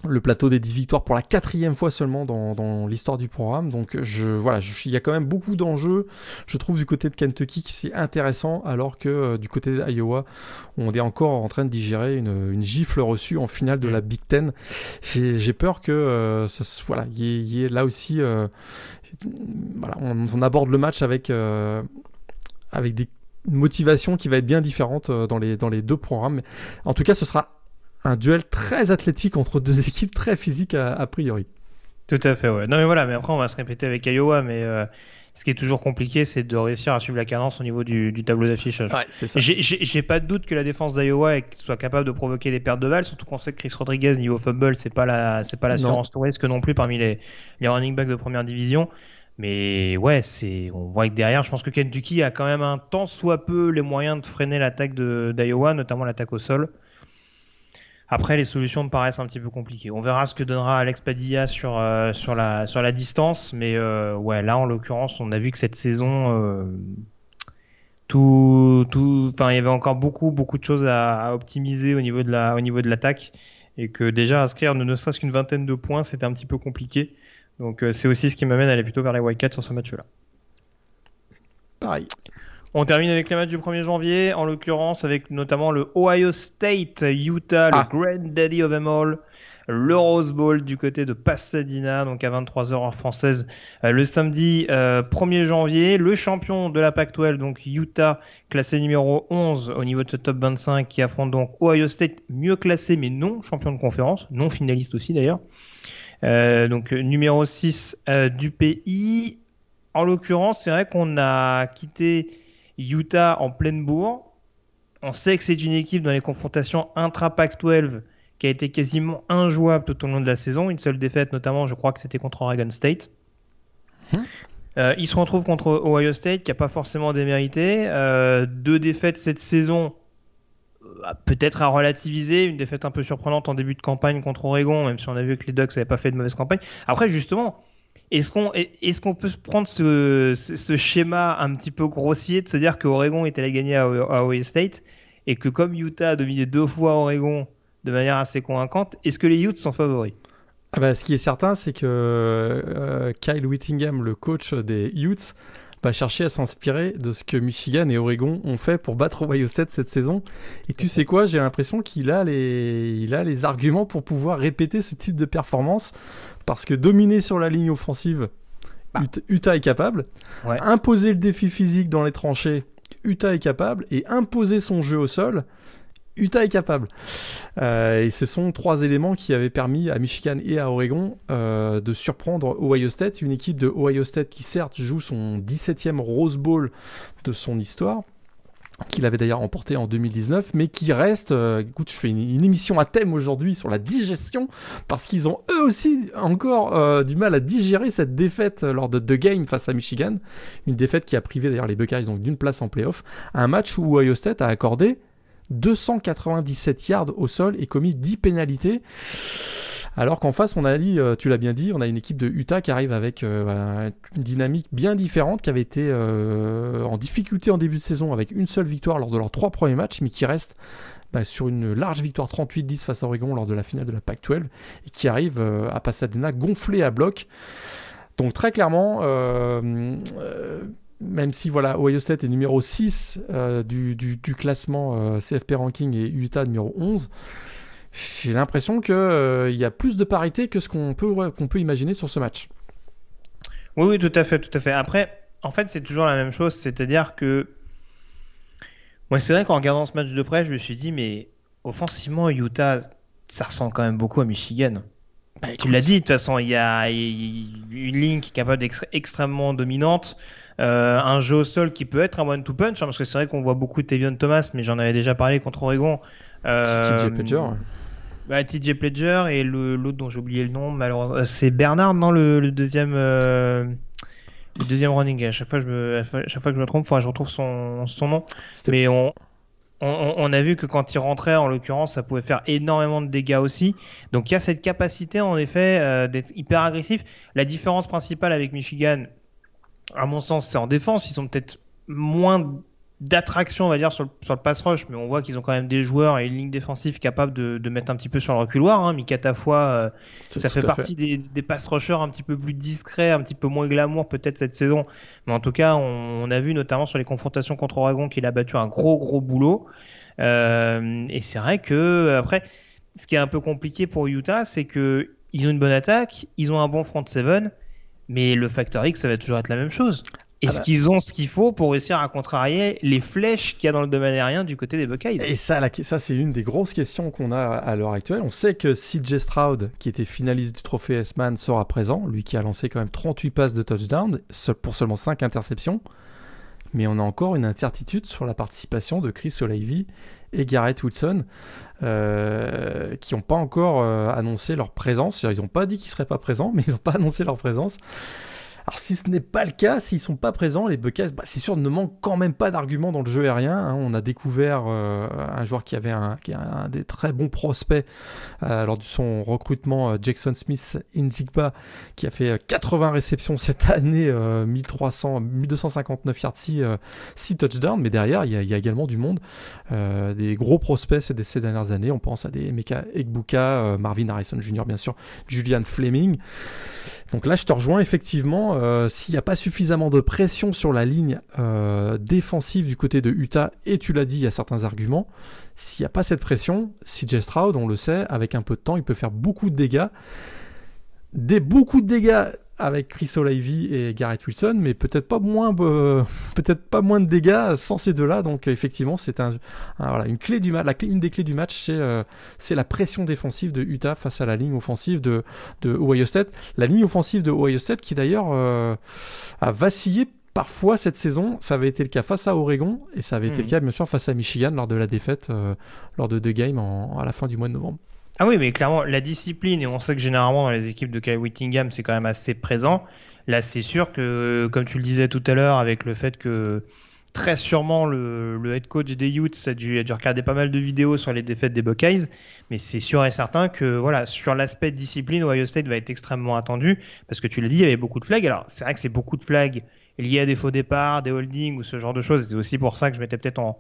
le plateau des 10 victoires pour la quatrième fois seulement dans, l'histoire du programme. Donc je, voilà, il y a quand même beaucoup d'enjeux, je trouve, du côté de Kentucky qui c'est intéressant, alors que euh, du côté d'Iowa, on est encore en train de digérer une, gifle reçue en finale de la Big Ten. J'ai peur que euh, voilà, il y, ait là aussi, euh, voilà, on, aborde le match avec avec des une motivation qui va être bien différente euh, dans les, dans les deux programmes. En tout cas, ce sera un duel très athlétique entre deux équipes très physiques a, priori. Tout à fait, ouais. Non, mais voilà, mais après, on va se répéter avec Iowa, mais euh, ce qui est toujours compliqué, c'est de réussir à suivre la cadence au niveau du, du tableau d'affichage. Ouais, J'ai pas de doute que la défense d'Iowa soit capable de provoquer des pertes de balles, surtout qu'on sait que Chris Rodriguez, niveau fumble, c'est pas la, c'est pas l'assurance touriste non plus parmi les, les running backs de première division. Mais ouais, c'est, on voit que derrière, je pense que Kentucky a quand même un tant soit peu les moyens de freiner l'attaque d'Iowa, notamment l'attaque au sol. Après, les solutions me paraissent un petit peu compliquées. On verra ce que donnera Alex Padilla sur, euh, sur, la, sur la distance. Mais euh, ouais, là, en l'occurrence, on a vu que cette saison, euh, tout, tout, il y avait encore beaucoup, beaucoup de choses à, optimiser au niveau de la, au niveau de l'attaque. et que déjà inscrire ne, serait-ce qu'une vingtaine de points, c'était un petit peu compliqué. Donc c'est aussi ce qui m'amène à aller plutôt vers les Wildcats sur ce match-là. Pareil. On termine avec les matchs du 1er janvier, en l'occurrence avec notamment le Ohio State, Utah, le ah. Granddaddy of them all, le Rose Bowl du côté de Pasadena, donc à 23h heure française, euh, le samedi 1er euh, janvier. Le champion de la Pac-12, donc Utah, classé numéro 11 au niveau de ce top 25, qui affronte donc Ohio State, mieux classé mais non champion de conférence, non finaliste aussi d'ailleurs. Euh, donc numéro 6 du pays. En l'occurrence, c'est vrai qu'on a quitté Utah en pleine bourre. On sait que c'est une équipe dans les confrontations intra-Pac-12 qui a été quasiment injouable tout au long de la saison. Une seule défaite, notamment, je crois que c'était contre Oregon State. Euh, ils se retrouvent contre Ohio State, qui n'a pas forcément démérité. Euh, deux défaites cette saison, euh, peut-être à relativiser. Une défaite un peu surprenante en début de campagne contre Oregon, même si on a vu que les Ducks n'avaient pas fait de mauvaise campagne. Après, justement, est-ce qu'on peut prendre ce, schéma un petit peu grossier de se dire que Oregon est allé gagner à, Ohio State et que comme Utah a dominé deux fois Oregon de manière assez convaincante, est-ce que les Utes sont favoris? Ah bah, Ce qui est certain, c'est que euh, Kyle Whittingham, le coach des Utes, va chercher à s'inspirer de ce que Michigan et Oregon ont fait pour battre Ohio State cette saison. Et tu sais quoi, j'ai l'impression qu'il a les, il a les arguments pour pouvoir répéter ce type de performance parce que dominer sur la ligne offensive, bah. Utah est capable. Imposer le défi physique dans les tranchées, Utah est capable. Et imposer son jeu au sol, Utah est capable. Euh, et ce sont trois éléments qui avaient permis à Michigan et à Oregon euh, de surprendre Ohio State, une équipe de Ohio State qui certes joue son 17e Rose Bowl de son histoire, qu'il avait d'ailleurs remporté en 2019, mais qui reste, euh, écoute, je fais une, émission à thème aujourd'hui sur la digestion, parce qu'ils ont eux aussi encore du mal à digérer cette défaite lors de The Game face à Michigan, une défaite qui a privé d'ailleurs les Buckeyes d'une place en playoff, un match où Ohio State a accordé 297 yards au sol et commis 10 pénalités. Alors qu'en face, on a dit, euh, tu l'as bien dit, on a une équipe de Utah qui arrive avec euh, une dynamique bien différente, qui avait été euh, en difficulté en début de saison avec une seule victoire lors de leurs trois premiers matchs, mais qui reste bah, sur une large victoire 38-10 face à Oregon lors de la finale de la PAC-12 et qui arrive à Pasadena gonflé à bloc. Donc très clairement, même si voilà, Ohio State est numéro 6 du, du, classement CFP ranking et Utah numéro 11, j'ai l'impression qu'il euh, y a plus de parité que ce qu'on peut, qu'on peut imaginer sur ce match. Oui, oui, tout à fait, tout à fait. Après, en fait, c'est toujours la même chose, c'est-à-dire que moi, c'est vrai qu'en regardant ce match de près, je me suis dit, mais offensivement, Utah, ça ressemble quand même beaucoup à Michigan. Bah, tu l'as dit, de toute façon, il y a une ligne qui est capable d'être extrêmement dominante. Euh, un jeu au sol qui peut être un one to punch, hein, parce que c'est vrai qu'on voit beaucoup de Tevion Thomas, mais j'en avais déjà parlé contre Oregon. Euh, TJ Pledger. Bah, TJ Pledger et l'autre dont j'ai oublié le nom, malheureusement, euh, c'est Bernard, non, le, deuxième. Euh, le deuxième running, à chaque fois, je me, chaque fois que je me trompe, je retrouve son, son nom. Mais on, on, on, a vu que quand il rentrait, en l'occurrence, ça pouvait faire énormément de dégâts aussi. Donc il y a cette capacité, en effet, d'être hyper agressif. La différence principale avec Michigan, à mon sens, c'est en défense. Ils sont peut-être moins d'attraction, on va dire, sur le, sur le pass rush, mais on voit qu'ils ont quand même des joueurs et une ligne défensive capable de, de mettre un petit peu sur le reculoir. Hein. Mikatafoy, euh, ça fait partie Des, des, pass rushers un petit peu plus discrets, un petit peu moins glamour peut-être cette saison. Mais en tout cas, on, a vu notamment sur les confrontations contre Oregon qu'il a battu un gros gros boulot. Euh, et c'est vrai que après, ce qui est un peu compliqué pour Utah, c'est que ils ont une bonne attaque, ils ont un bon front seven, mais le factor X, ça va toujours être la même chose. Est-ce ah bah. qu'ils ont ce qu'il faut pour réussir à contrarier les flèches qu'il y a dans le domaine aérien du côté des Buckeyes? Et ça, ça c'est une des grosses questions qu'on a à l'heure actuelle. On sait que CJ Stroud, qui était finaliste du trophée S-Man, sera présent. Lui qui a lancé quand même 38 passes de touchdown pour seulement 5 interceptions. Mais on a encore une incertitude sur la participation de Chris O'Leary et Garrett Wilson, euh, qui n'ont pas encore euh, annoncé leur présence. Ils n'ont pas dit qu'ils ne seraient pas présents, mais ils n'ont pas annoncé leur présence. Alors si ce n'est pas le cas, s'ils sont pas présents, les Buckeyes, bah, c'est sûr, ne manquent quand même pas d'arguments dans le jeu aérien. Hein. On a découvert euh, un joueur qui avait un, des très bons prospects euh, lors de son recrutement, euh, Jackson Smith Injigba, qui a fait 80 réceptions cette année, 1300, 1259 yards, 6, touchdowns. Mais derrière, il y, a, également du monde, des gros prospects ces, dernières années. On pense à des Emeka Egbuka, Marvin Harrison Jr. bien sûr, Julian Fleming. Donc là, je te rejoins effectivement. Euh, s'il n'y a pas suffisamment de pression sur la ligne euh, défensive du côté de Utah, et tu l'as dit, il y a certains arguments. S'il n'y a pas cette pression, CJ Stroud, on le sait, avec un peu de temps, il peut faire beaucoup de dégâts. Des beaucoup de dégâts avec Chris O'Leary et Garrett Wilson, mais peut-être pas moins, euh, peut-être pas moins de dégâts sans ces deux-là. Donc effectivement, c'est un, voilà, une clé du match. La une des clés du match, c'est euh, c'est la pression défensive de Utah face à la ligne offensive de, de Ohio State. La ligne offensive de Ohio State qui d'ailleurs euh, a vacillé parfois cette saison. Ça avait été le cas face à Oregon et ça avait été le hmm. cas bien sûr face à Michigan lors de la défaite lors de deux games à la fin du mois de novembre. Ah oui, mais clairement, la discipline, et on sait que généralement dans les équipes de Kyle Whittingham, c'est quand même assez présent. Là, c'est sûr que, comme tu le disais tout à l'heure, avec le fait que très sûrement le, head coach des Utes a dû, regarder pas mal de vidéos sur les défaites des Buckeyes, mais c'est sûr et certain que voilà, sur l'aspect discipline, Ohio State va être extrêmement attendu, parce que tu l'as dit, il y avait beaucoup de flags. Alors, c'est vrai que c'est beaucoup de flags liés à des faux départs, des holdings ou ce genre de choses. C'est aussi pour ça que je m'étais peut-être en,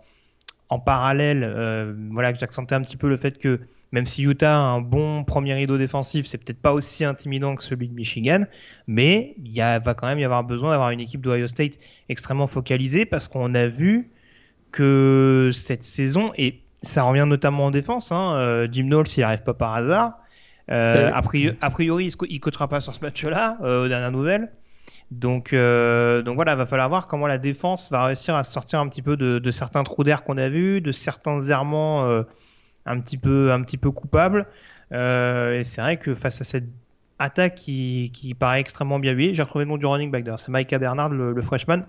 en parallèle, euh, voilà, que j'accentais un petit peu le fait que même si Utah a un bon premier rideau défensif, c'est peut-être pas aussi intimidant que celui de Michigan, mais il y va quand même y avoir besoin d'avoir une équipe d'Ohio State extrêmement focalisée parce qu'on a vu que cette saison, et ça revient notamment en défense, hein, euh, Jim Knowles, s'il n'arrive pas par hasard, euh, a, priori, a, priori, il ne coachera pas sur ce match-là, aux dernières nouvelles. Donc, euh, donc voilà, va falloir voir comment la défense va réussir à sortir un petit peu de, certains trous d'air qu'on a vus, de certains errements euh, un petit peu, un petit peu coupables. Euh, et c'est vrai que face à cette attaque qui, qui paraît extrêmement bien huilée, j'ai retrouvé le nom du running back d'ailleurs, c'est Micah Bernard, le, freshman,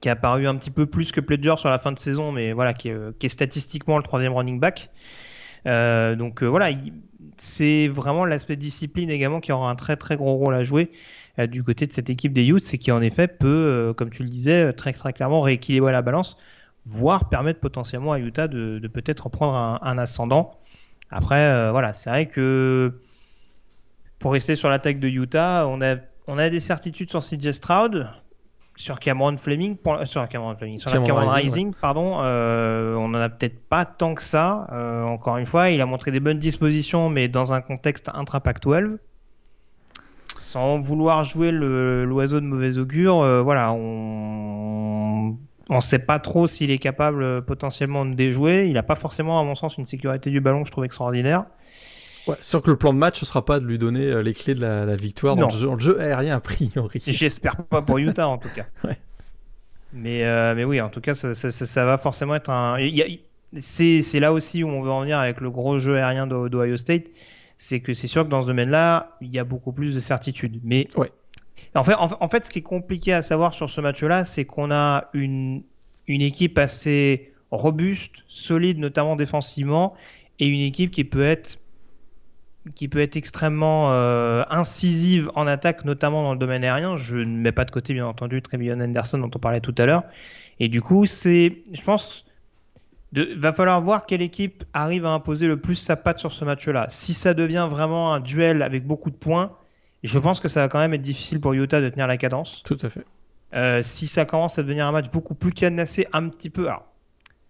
qui a apparu un petit peu plus que Pledger sur la fin de saison, mais voilà, qui est, statistiquement le troisième running back. donc voilà, c'est vraiment l'aspect discipline également qui aura un très très gros rôle à jouer. Euh, du côté de cette équipe des Utes, c'est qui en effet peut, euh, comme tu le disais, très très clairement rééquilibrer la balance, voire permettre potentiellement à Utah de, peut-être prendre un, ascendant. Après, euh, voilà, c'est vrai que pour rester sur l'attaque de Utah, on a, on a des certitudes sur CJ Stroud, sur Cameron Fleming, sur Cameron Fleming, sur Cameron, Rising, pardon, on n'en a peut-être pas tant que ça. encore une fois, il a montré des bonnes dispositions, mais dans un contexte intra-Pac-12 sans vouloir jouer l'oiseau de mauvais augure, euh, voilà, on ne sait pas trop s'il est capable euh, potentiellement de déjouer. Il n'a pas forcément, à mon sens, une sécurité du ballon que je trouve extraordinaire. Ouais, sûr que le plan de match ne sera pas de lui donner euh, les clés de la, victoire dans le, jeu, aérien a priori. J'espère pas pour Utah en tout cas. Mais, mais oui, en tout cas, ça, ça, va forcément être un. C'est là aussi où on veut en venir avec le gros jeu aérien d'Ohio State c'est que c'est sûr que dans ce domaine-là, il y a beaucoup plus de certitude. Mais ouais. En, fait, ce qui est compliqué à savoir sur ce match-là, c'est qu'on a une, équipe assez robuste, solide, notamment défensivement, et une équipe qui peut être qui peut être extrêmement euh, incisive en attaque, notamment dans le domaine aérien. Je ne mets pas de côté, bien entendu, Trevion Anderson dont on parlait tout à l'heure. Et du coup, c'est, je pense, de, va falloir voir quelle équipe arrive à imposer le plus sa patte sur ce match-là. Si ça devient vraiment un duel avec beaucoup de points, je pense que ça va quand même être difficile pour Utah de tenir la cadence. Tout à fait. Euh, si ça commence à devenir un match beaucoup plus cadenassé, un petit peu. Alors,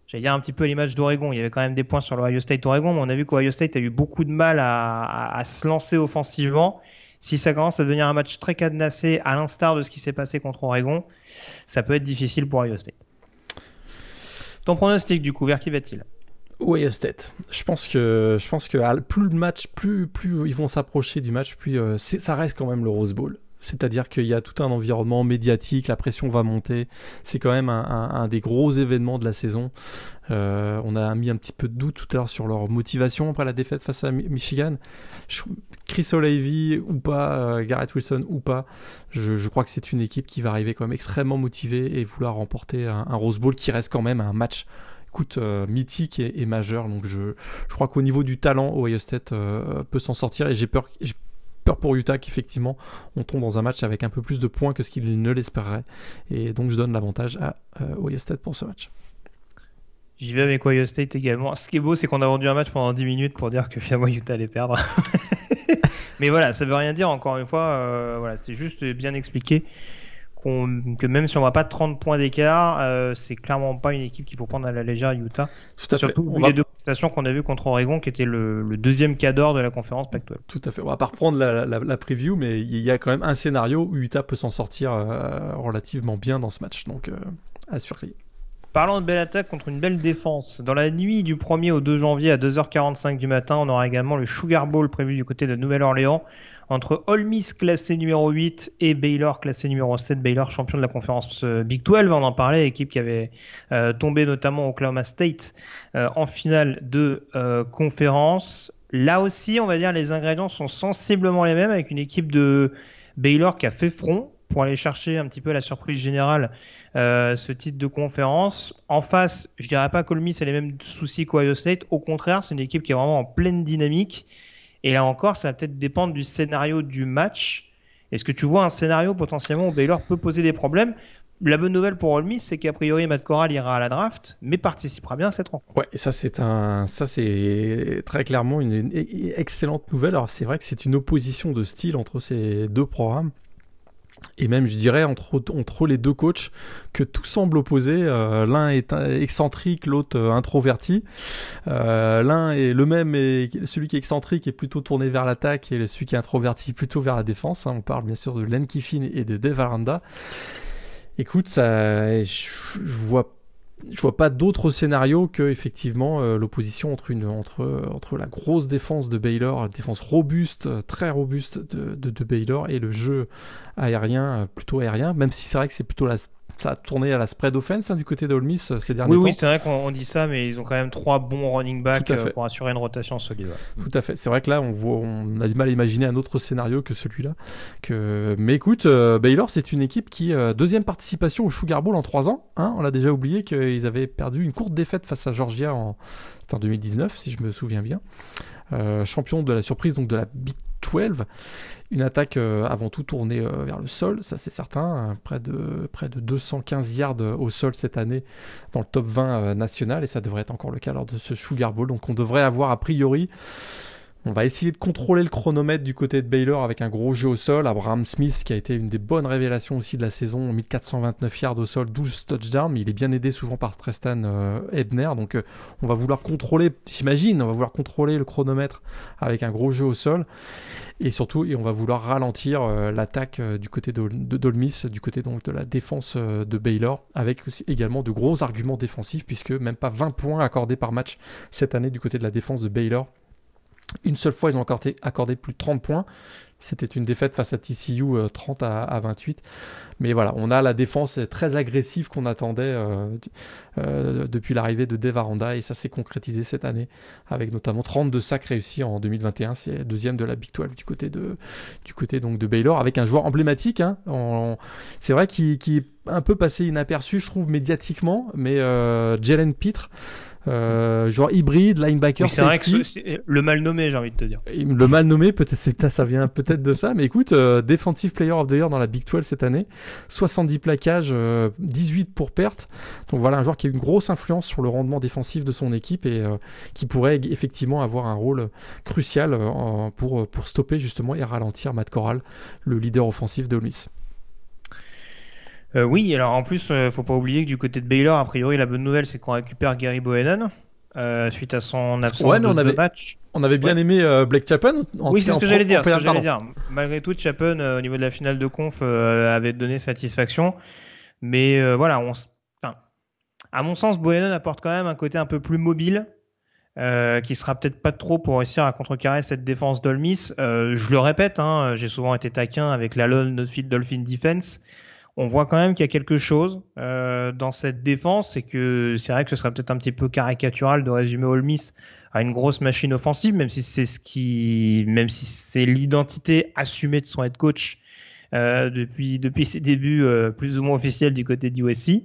j'allais dire un petit peu l'image d'Oregon. Il y avait quand même des points sur l'Ohio State-Oregon, mais on a vu qu'Ohio State a eu beaucoup de mal à, se lancer offensivement. Si ça commence à devenir un match très cadenassé, à l'instar de ce qui s'est passé contre Oregon, ça peut être difficile pour Ohio State. Ton pronostic du coup, vers qui va-t-il? Ohio State. Je pense que je pense que plus le match, plus plus ils vont s'approcher du match, plus euh, ça reste quand même le Rose Bowl. C'est-à-dire qu'il y a tout un environnement médiatique, la pression va monter. C'est quand même un, des gros événements de la saison. Euh, on a mis un petit peu de doute tout à l'heure sur leur motivation après la défaite face à Michigan. Chris O'Leary ou pas, euh, Garrett Wilson ou pas, je, crois que c'est une équipe qui va arriver quand même extrêmement motivée et vouloir remporter un, Rose Bowl qui reste quand même un match écoute, euh, mythique et, et, majeur. Donc je, crois qu'au niveau du talent, Ohio State peut s'en sortir et j'ai peur, peur pour Utah qu'effectivement on tombe dans un match avec un peu plus de points que ce qu'il ne l'espérait. Et donc je donne l'avantage à euh, Ohio State pour ce match. J'y vais avec Ohio State également. Ce qui est beau, c'est qu'on a vendu un match pendant 10 minutes pour dire que finalement Utah allait perdre. Mais voilà, ça veut rien dire, encore une fois. Euh, voilà, c'est juste bien expliqué que même si on voit pas 30 points d'écart, euh, c'est clairement pas une équipe qu'il faut prendre à la légère Utah. Surtout vu les deux prestations qu'on a vues contre Oregon, qui était le, deuxième cadre de la conférence Pac-12. Tout à fait. On va pas reprendre la, la, preview, mais il y a quand même un scénario où Utah peut s'en sortir euh, relativement bien dans ce match. Donc, euh, à surveiller. Parlant de belle attaque contre une belle défense, dans la nuit du 1er au 2 janvier à 2h45 du matin, on aura également le Sugar Bowl prévu du côté de Nouvelle-Orléans entre Ole classé numéro 8 et Baylor classé numéro 7. Baylor champion de la conférence euh, Big 12, on en parlait, équipe qui avait euh, tombé notamment Oklahoma State euh, en finale de conférence. Là aussi, on va dire les ingrédients sont sensiblement les mêmes avec une équipe de Baylor qui a fait front pour aller chercher un petit peu la surprise générale ce titre de conférence. En face, je dirais pas qu'Ole Miss a les mêmes soucis qu'Ohio State. Au contraire, c'est une équipe qui est vraiment en pleine dynamique et là encore, ça va peut-être dépendre du scénario du match. Est-ce que tu vois un scénario potentiellement où Baylor peut poser des problèmes? La bonne nouvelle pour Ole Miss, c'est qu'a priori Matt Corral ira à la draft, mais participera bien à cette rencontre. Ouais, ça c'est un, ça c'est très clairement une excellente nouvelle. Alors c'est vrai que c'est une opposition de style entre ces deux programmes et même je dirais entre, entre les deux coachs que tout semble opposé. Euh, l'un est excentrique, l'autre euh, introverti. Euh, l'un est le même et celui qui est excentrique est plutôt tourné vers l'attaque et celui qui est introverti plutôt vers la défense. Hein. On parle bien sûr de Len Kiffin et de Dave Aranda. Écoute, ça, je, je vois je vois pas d'autre scénario que effectivement l'opposition entre une entre entre la grosse défense de Baylor, la défense robuste, très robuste de, de Baylor et le jeu aérien euh, plutôt aérien, même si c'est vrai que c'est plutôt la ça a tourné à la spread offense hein, du côté de Miss euh, ces derniers oui, temps. Oui, c'est vrai qu'on dit ça, mais ils ont quand même trois bons running backs euh, pour assurer une rotation solide. Tout à fait. C'est vrai que là, on, voit, on a du mal à imaginer un autre scénario que celui-là. Que... Mais écoute, euh, Baylor, c'est une équipe qui, deuxième participation au Sugar Bowl en trois ans. Hein, on l'a déjà oublié qu'ils avaient perdu une courte défaite face à Georgia en, en 2019, si je me souviens bien. champion de la surprise, donc de la Big 12. Une attaque euh, avant tout tournée euh, vers le sol, ça c'est certain. Hein, près, de, près de 215 yards au sol cette année dans le top 20 euh, national et ça devrait être encore le cas lors de ce Sugar Bowl. Donc on devrait avoir a priori on va essayer de contrôler le chronomètre du côté de Baylor avec un gros jeu au sol. Abraham Smith, qui a été une des bonnes révélations aussi de la saison, 1429 yards au sol, 12 touchdowns, il est bien aidé souvent par Tristan euh, Ebner. Donc euh, on va vouloir contrôler, j'imagine, on va vouloir contrôler le chronomètre avec un gros jeu au sol. Et surtout, on va vouloir ralentir euh, l'attaque du côté de, de du côté donc de la défense de Baylor, avec également de gros arguments défensifs, puisque même pas 20 points accordés par match cette année du côté de la défense de Baylor une seule fois, ils ont accordé, accordé plus de 30 points. C'était une défaite face à TCU 30 euh, à, 28. Mais voilà, on a la défense très agressive qu'on attendait euh, euh, depuis l'arrivée de Dave Aranda et ça s'est concrétisé cette année avec notamment 32 sacs réussis en 2021. C'est deuxième de la Big 12 du côté de, du côté donc de Baylor avec un joueur emblématique. Hein, c'est vrai qu'il est un peu passé inaperçu, je trouve, médiatiquement, mais Jalen Pitre. Euh, genre hybride, linebacker, c'est vrai que le mal nommé, j'ai envie de te dire. Le mal nommé, peut-être ça vient peut-être de ça, mais écoute, euh, defensive player of the year dans la Big 12 cette année, 70 plaquages, 18 euh, pour perte. Donc voilà un joueur qui a une grosse influence sur le rendement défensif de son équipe et qui pourrait effectivement avoir un rôle crucial pour pour stopper justement et ralentir Matt Corral, le leader offensif de Miss. Euh, oui, alors en plus, euh, faut pas oublier que du côté de Baylor, a priori, la bonne nouvelle, c'est qu'on récupère Gary Bohannon euh, suite à son absence ouais, mais on avait, match. On avait bien aimé Blake Chapin. oui, c'est ce que j'allais dire. dire. Malgré tout, Chapin, au niveau de la finale de conf, avait donné satisfaction. Mais voilà, on, à mon sens, Bohannon apporte quand même un côté un peu plus mobile. Euh, qui sera peut-être pas trop pour réussir à contrecarrer cette défense d'Olmis. Euh, je le répète, hein, j'ai souvent été taquin avec la Lone Field Dolphin Defense on voit quand même qu'il y a quelque chose euh, dans cette défense, c'est que c'est vrai que ce serait peut-être un petit peu caricatural de résumer Ole Miss à une grosse machine offensive, même si c'est ce qui, même si c'est l'identité assumée de son head coach euh, depuis depuis ses débuts euh, plus ou moins officiels du côté du USC.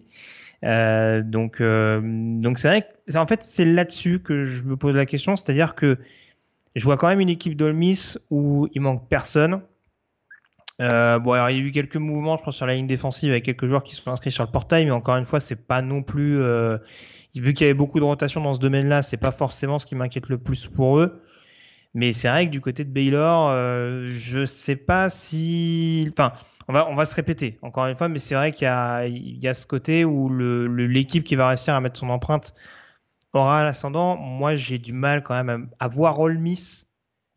donc donc c'est vrai que en fait c'est là-dessus que je me pose la question, c'est-à-dire que je vois quand même une équipe d'Olmis où il manque personne. Euh, bon, alors, il y a eu quelques mouvements, je pense, sur la ligne défensive avec quelques joueurs qui sont inscrits sur le portail, mais encore une fois, c'est pas non plus. Euh, vu qu'il y avait beaucoup de rotation dans ce domaine-là, c'est pas forcément ce qui m'inquiète le plus pour eux. Mais c'est vrai que du côté de Baylor, euh, je sais pas si. Enfin, on va, on va se répéter encore une fois, mais c'est vrai qu'il y y a ce côté où l'équipe qui va réussir à mettre son empreinte aura l'ascendant. Moi, j'ai du mal quand même à, voir Ole Miss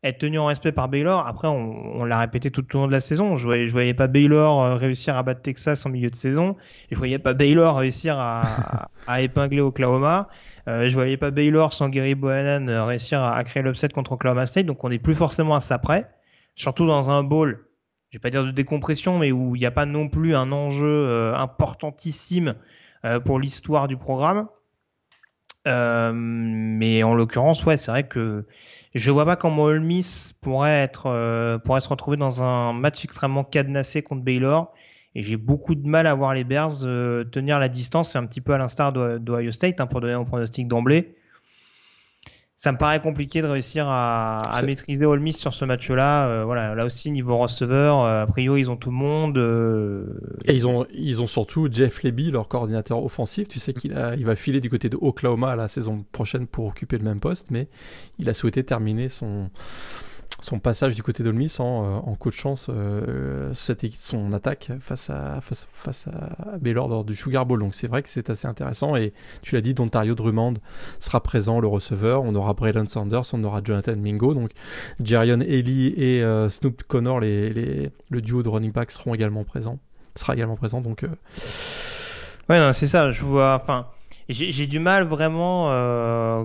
être tenu en respect par Baylor. Après, on, l'a répété tout au long de la saison. Je voyais, je voyais pas Baylor euh, réussir à battre Texas en milieu de saison. Je voyais pas Baylor réussir à, à épingler Oklahoma. Euh, je voyais pas Baylor sans Gary Bohannon euh, réussir à, créer l'upset contre Oklahoma State. Donc, on n'est plus forcément à ça près. Surtout dans un bowl, je vais pas dire de décompression, mais où il n'y a pas non plus un enjeu importantissime pour l'histoire du programme. Euh, mais en l'occurrence, ouais, c'est vrai que je vois pas comment Ole pourrait être euh, pourrait se retrouver dans un match extrêmement cadenassé contre Baylor. Et j'ai beaucoup de mal à voir les Bears euh, tenir la distance. C'est un petit peu à l'instar d'Ohio State hein, pour donner un pronostic d'emblée ça me paraît compliqué de réussir à, maîtriser Ole Miss sur ce match-là. Euh, voilà, là aussi niveau receveur, euh, a priori ils ont tout le monde. Euh, Et ils ont ils ont surtout Jeff Leby, leur coordinateur offensif. Tu sais qu'il il va filer du côté de Oklahoma la saison prochaine pour occuper le même poste, mais il a souhaité terminer son son passage du côté d'Olmis en, euh, en coachant euh, cette, son attaque face à, face, face à Baylor lors du Sugar Bowl. Donc c'est vrai que c'est assez intéressant. Et tu l'as dit, Dontario Drummond sera présent, le receveur. On aura Braylon Sanders, on aura Jonathan Mingo. Donc Jerion Ely et euh, Snoop Connor, les, les, le duo de running back, seront également présents. Sera également présent. Donc. Ouais, c'est ça. Je vois. Enfin. J'ai du mal vraiment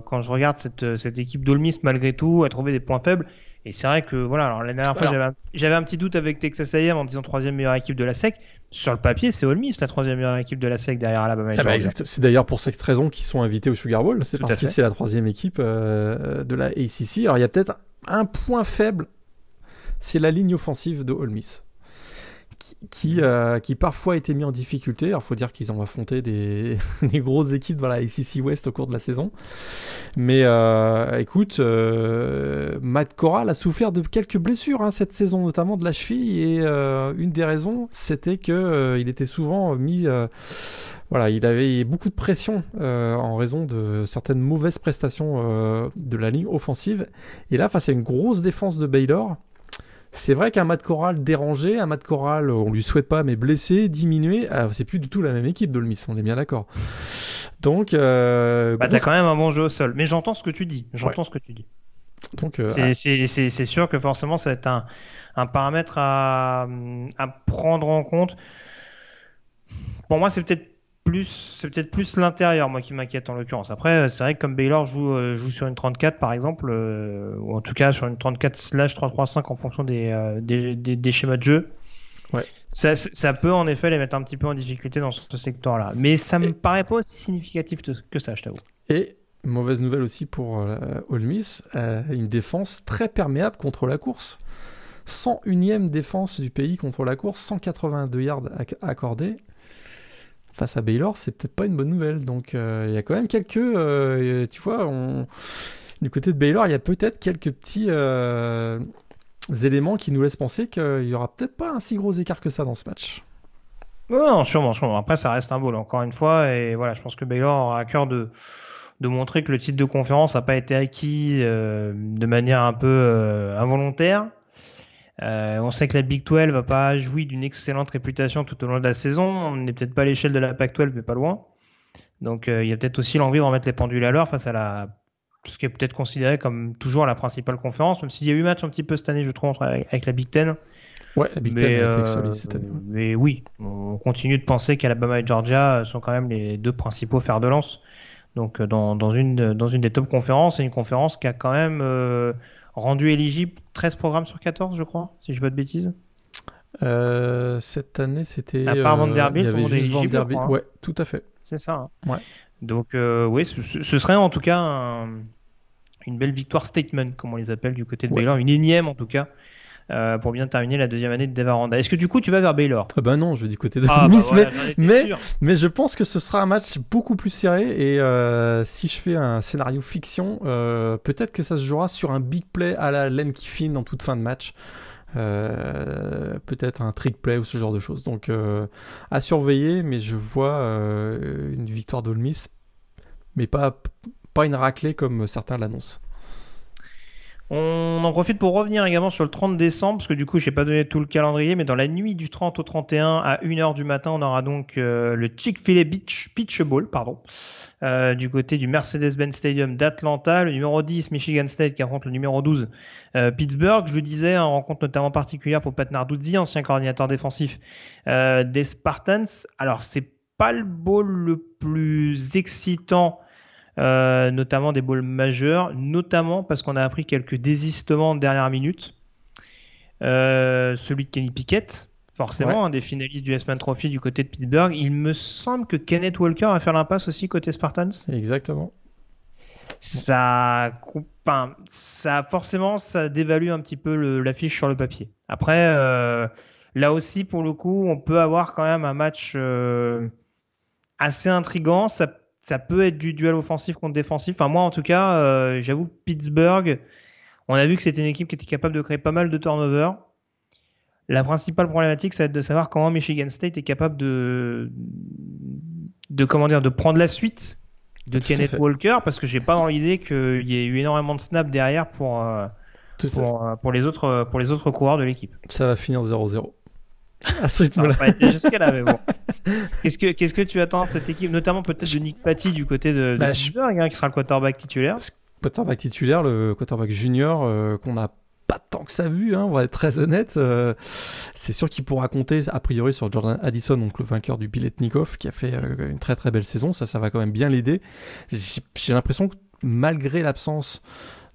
quand je regarde cette, cette équipe d'Olmis malgré tout à trouver des points faibles. Et c'est vrai que voilà, alors la dernière fois j'avais un, petit doute avec Texas A&M en disant troisième meilleure équipe de la SEC. Sur le papier, c'est Ole Miss la troisième meilleure équipe de la SEC derrière Alabama. Ah bah c'est d'ailleurs pour cette raison qu'ils sont invités au Sugar Bowl. C'est parce que c'est la troisième équipe euh, de la ACC. Alors il y a peut-être un point faible, c'est la ligne offensive de Ole Miss qui, euh, qui parfois a été mis en difficulté. Alors, faut dire qu'ils ont affronté des, des, grosses équipes dans la ACC West au cours de la saison. Mais euh, écoute, euh, Matt Corral a souffert de quelques blessures hein, cette saison, notamment de la cheville. Et une des raisons, c'était que il était souvent mis. voilà, il avait beaucoup de pression en raison de certaines mauvaises prestations de la ligne offensive. Et là, face à une grosse défense de Baylor, c'est vrai qu'un Matt Corral dérangé, un Matt Corral, on lui souhaite pas, mais blessé, diminué, ah, c'est plus du tout la même équipe de Miss, on est bien d'accord. Donc, euh, bah, t'as quand même un bon jeu au sol. Mais j'entends ce que tu dis. J'entends ce que tu dis. Donc, euh, ah. c'est sûr que forcément, ça va être un, un paramètre à, à prendre en compte. Pour moi, c'est peut-être plus, c'est peut-être plus l'intérieur, moi, qui m'inquiète en l'occurrence. Après, c'est vrai que comme Baylor joue, euh, joue sur une 34, par exemple, euh, ou en tout cas sur une 34 slash 335 en fonction euh, des, des, schémas de jeu, ouais. ça, ça, peut en effet les mettre un petit peu en difficulté dans ce, secteur-là. Mais ça me paraît pas aussi significatif que ça, je t'avoue. Et mauvaise nouvelle aussi pour euh, Miss, une défense très perméable contre la course. 101e défense du pays contre la course, 182 yards accordés face à Baylor, c'est peut-être pas une bonne nouvelle. Donc euh, il y a quand même quelques, euh, tu vois, du côté de Baylor, il y a peut-être quelques petits euh, éléments qui nous laissent penser qu'il y aura peut-être pas un si gros écart que ça dans ce match. Non, sûrement, sûrement. Après, ça reste un bowl, encore une fois. Et voilà, je pense que Baylor aura à cœur de, de montrer que le titre de conférence n'a pas été acquis de manière un peu involontaire. Euh, on sait que la Big 12 va pas jouir d'une excellente réputation tout au long de la saison. On n'est peut-être pas à l'échelle de la Pac 12, mais pas loin. Donc euh, il y a peut-être aussi l'envie de remettre les pendules à l'heure face à la ce qui est peut-être considéré comme toujours la principale conférence, même s'il y a eu match un petit peu cette année, je trouve, avec, la Big Ten. Ouais, la Big Ten a été solide cette année. Mais oui, on continue de penser qu'Alabama et Georgia sont quand même les deux principaux fers de lance. Donc euh, dans, dans, une, dans une des top conférences, et une conférence qui a quand même rendu éligible 13 programmes sur 14, je crois, si je ne pas de bêtises. Euh, cette année, c'était. À part Vanderbilt, euh, il y avait juste Vanderbilt. Ouais, tout à fait. C'est ça. Hein. Ouais. Donc, euh, oui, ce, serait en tout cas une belle victoire statement, comme on les appelle du côté de Baylor, une énième en tout cas, euh, pour bien terminer la deuxième année de Dave Aranda. Est-ce que du coup tu vas vers Baylor? Ah Bah non, je vais du côté de ah, Miss, bah mais, mais, je pense que ce sera un match beaucoup plus serré et euh, si je fais un scénario fiction, euh, peut-être que ça se jouera sur un big play à la Len Kiffin en toute fin de match. Euh, peut-être un trick play ou ce genre de choses. Donc à surveiller, mais je vois une victoire d'Olmis, mais pas, pas une raclée comme certains l'annoncent. On en profite pour revenir également sur le 30 décembre, parce que du coup, je n'ai pas donné tout le calendrier, mais dans la nuit du 30 au 31 à 1h du matin, on aura donc euh, le Chick-fil-A Beach Bowl, pardon, euh, du côté du Mercedes-Benz Stadium d'Atlanta. Le numéro 10, Michigan State, qui affronte le numéro 12, euh, Pittsburgh. Je vous disais, une rencontre notamment particulière pour Pat Narduzzi, ancien coordinateur défensif des Spartans. Alors, c'est pas le bowl le plus excitant euh, notamment des balls majeurs, notamment parce qu'on a appris quelques désistements de dernière minute. Euh, celui de Kenny Pickett, forcément, un des finalistes du S-Man Trophy du côté de Pittsburgh. Il me semble que Kenneth Walker va faire l'impasse aussi côté Spartans. Exactement. Ça, enfin, ça forcément, ça dévalue un petit peu l'affiche sur le papier. Après, euh, là aussi, pour le coup, on peut avoir quand même un match assez intrigant. Ça ça peut être du duel offensif contre défensif. Enfin, moi, en tout cas, euh, j'avoue Pittsburgh, on a vu que c'était une équipe qui était capable de créer pas mal de turnovers. La principale problématique, ça va être de savoir comment Michigan State est capable de, de comment dire, de prendre la suite de Kenneth Walker, parce que j'ai pas dans l'idée qu'il y ait eu énormément de snaps derrière pour, euh, pour, euh, pour, les autres, pour les autres coureurs de l'équipe. Ça va finir 0-0. À ce rythme-là. jusqu'à là, mais bon. Qu'est-ce que, qu'est-ce que tu attends de cette équipe, notamment peut-être de Nick Patty du côté de, de bah, hein, qui sera le quarterback titulaire? Quarterback titulaire, le quarterback junior euh, qu'on n'a pas tant que ça vu, hein, on va être très honnête. Euh, c'est sûr qu'il pourra compter a priori sur Jordan Addison, donc le vainqueur du Biletnikov, qui a fait euh, une très très belle saison. Ça, ça va quand même bien l'aider. J'ai l'impression que malgré l'absence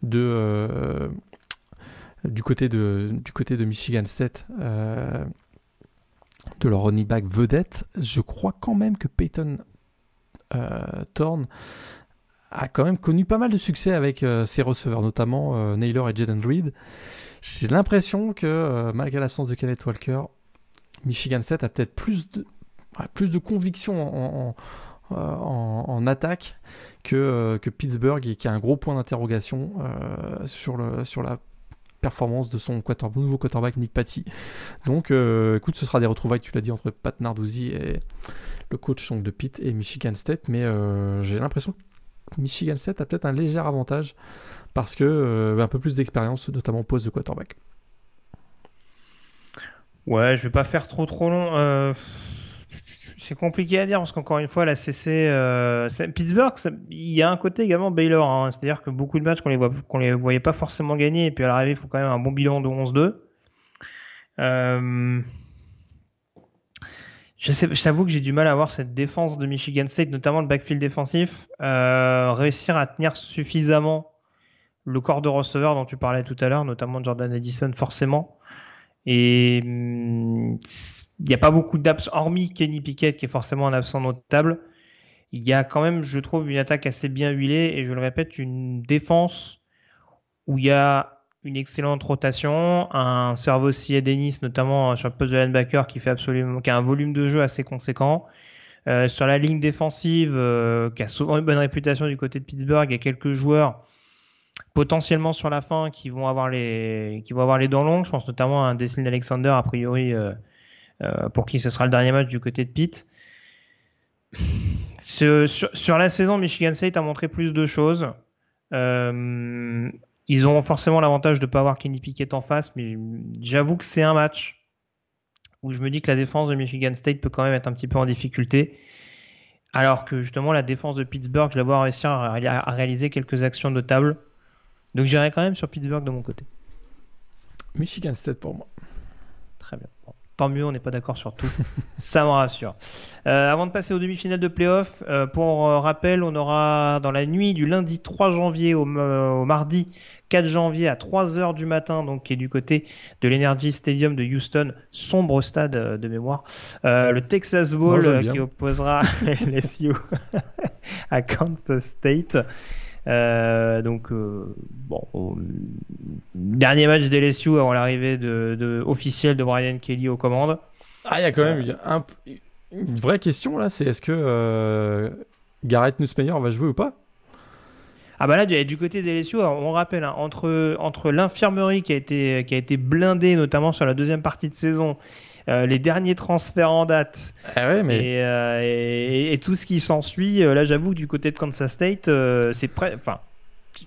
de du côté de du côté de Michigan State de leur running back vedette, je crois quand même que Peyton euh, Thorne a quand même connu pas mal de succès avec euh, ses receveurs, notamment euh, Naylor et Jaden Reed. J'ai l'impression que malgré l'absence de Kenneth Walker, Michigan State a peut-être plus de, conviction en, attaque que, Pittsburgh et qui a un gros point d'interrogation sur la performance de son nouveau quarterback Nick Patty. Donc, euh, écoute, ce sera des retrouvailles, tu l'as dit, entre Pat Narduzzi et le coach de Pitt et Michigan State, mais euh, j'ai l'impression que Michigan State a peut-être un léger avantage parce que euh, un peu plus d'expérience, notamment poste de quarterback. Ouais, je vais pas faire trop trop long. C'est compliqué à dire parce qu'encore une fois, la CC, euh, Pittsburgh, il y a un côté également Baylor. Hein. C'est-à-dire que beaucoup de matchs qu'on les, les voyait pas forcément gagner et puis à l'arrivée, il faut quand même un bon bilan de 11-2. Euh, je t'avoue que j'ai du mal à voir cette défense de Michigan State, notamment le backfield défensif, euh, réussir à tenir suffisamment le corps de receveur dont tu parlais tout à l'heure, notamment Jordan Addison, forcément. Et hum, il n'y a pas beaucoup d'absents, hormis Kenny Pickett qui est forcément un absent notable. Il y a quand même, je trouve, une attaque assez bien huilée et je le répète, une défense où il y a une excellente rotation, un cerveau Dennis, notamment sur le poste de linebacker qui fait absolument, qui a un volume de jeu assez conséquent. Euh, sur la ligne défensive, euh, qui a souvent une bonne réputation du côté de Pittsburgh, il y a quelques joueurs potentiellement sur la fin qui vont avoir les qui vont avoir les dents longues. Je pense notamment à un Deslin Alexander a priori euh, euh, pour qui ce sera le dernier match du côté de Pitt. sur, sur, la saison, Michigan State a montré plus de choses. Euh, ils auront forcément l'avantage de ne pas avoir Kenny Pickett en face, mais j'avoue que c'est un match où je me dis que la défense de Michigan State peut quand même être un petit peu en difficulté. Alors que justement la défense de Pittsburgh, je la vois réussir à réaliser quelques actions notables. Donc j'irai quand même sur Pittsburgh de mon côté. Michigan State pour moi. Très bien. tant mieux, on n'est pas d'accord sur tout. Ça me rassure. Euh, avant de passer aux demi-finales de playoff, euh, pour euh, rappel, on aura dans la nuit du lundi 3 janvier au, mardi 4 janvier à 3h du matin, donc qui est du côté de l'Energy Stadium de Houston, sombre stade de mémoire, le Texas Bowl qui opposera LSU à Kansas State. Donc, bon, dernier match d'LSU avant l'arrivée de, de, officielle de Brian Kelly aux commandes. Ah, il y a quand même une vraie question là, c'est est-ce que Garrett Nussmeyer va jouer ou pas? Ah bah là, du, côté des LSU, on rappelle, hein, entre, entre l'infirmerie qui, a été, qui a été blindée, notamment sur la deuxième partie de saison, euh, les derniers transferts en date ah ouais, mais... Euh, et, et, tout ce qui s'ensuit, euh, là j'avoue que du côté de Kansas State, c'est enfin,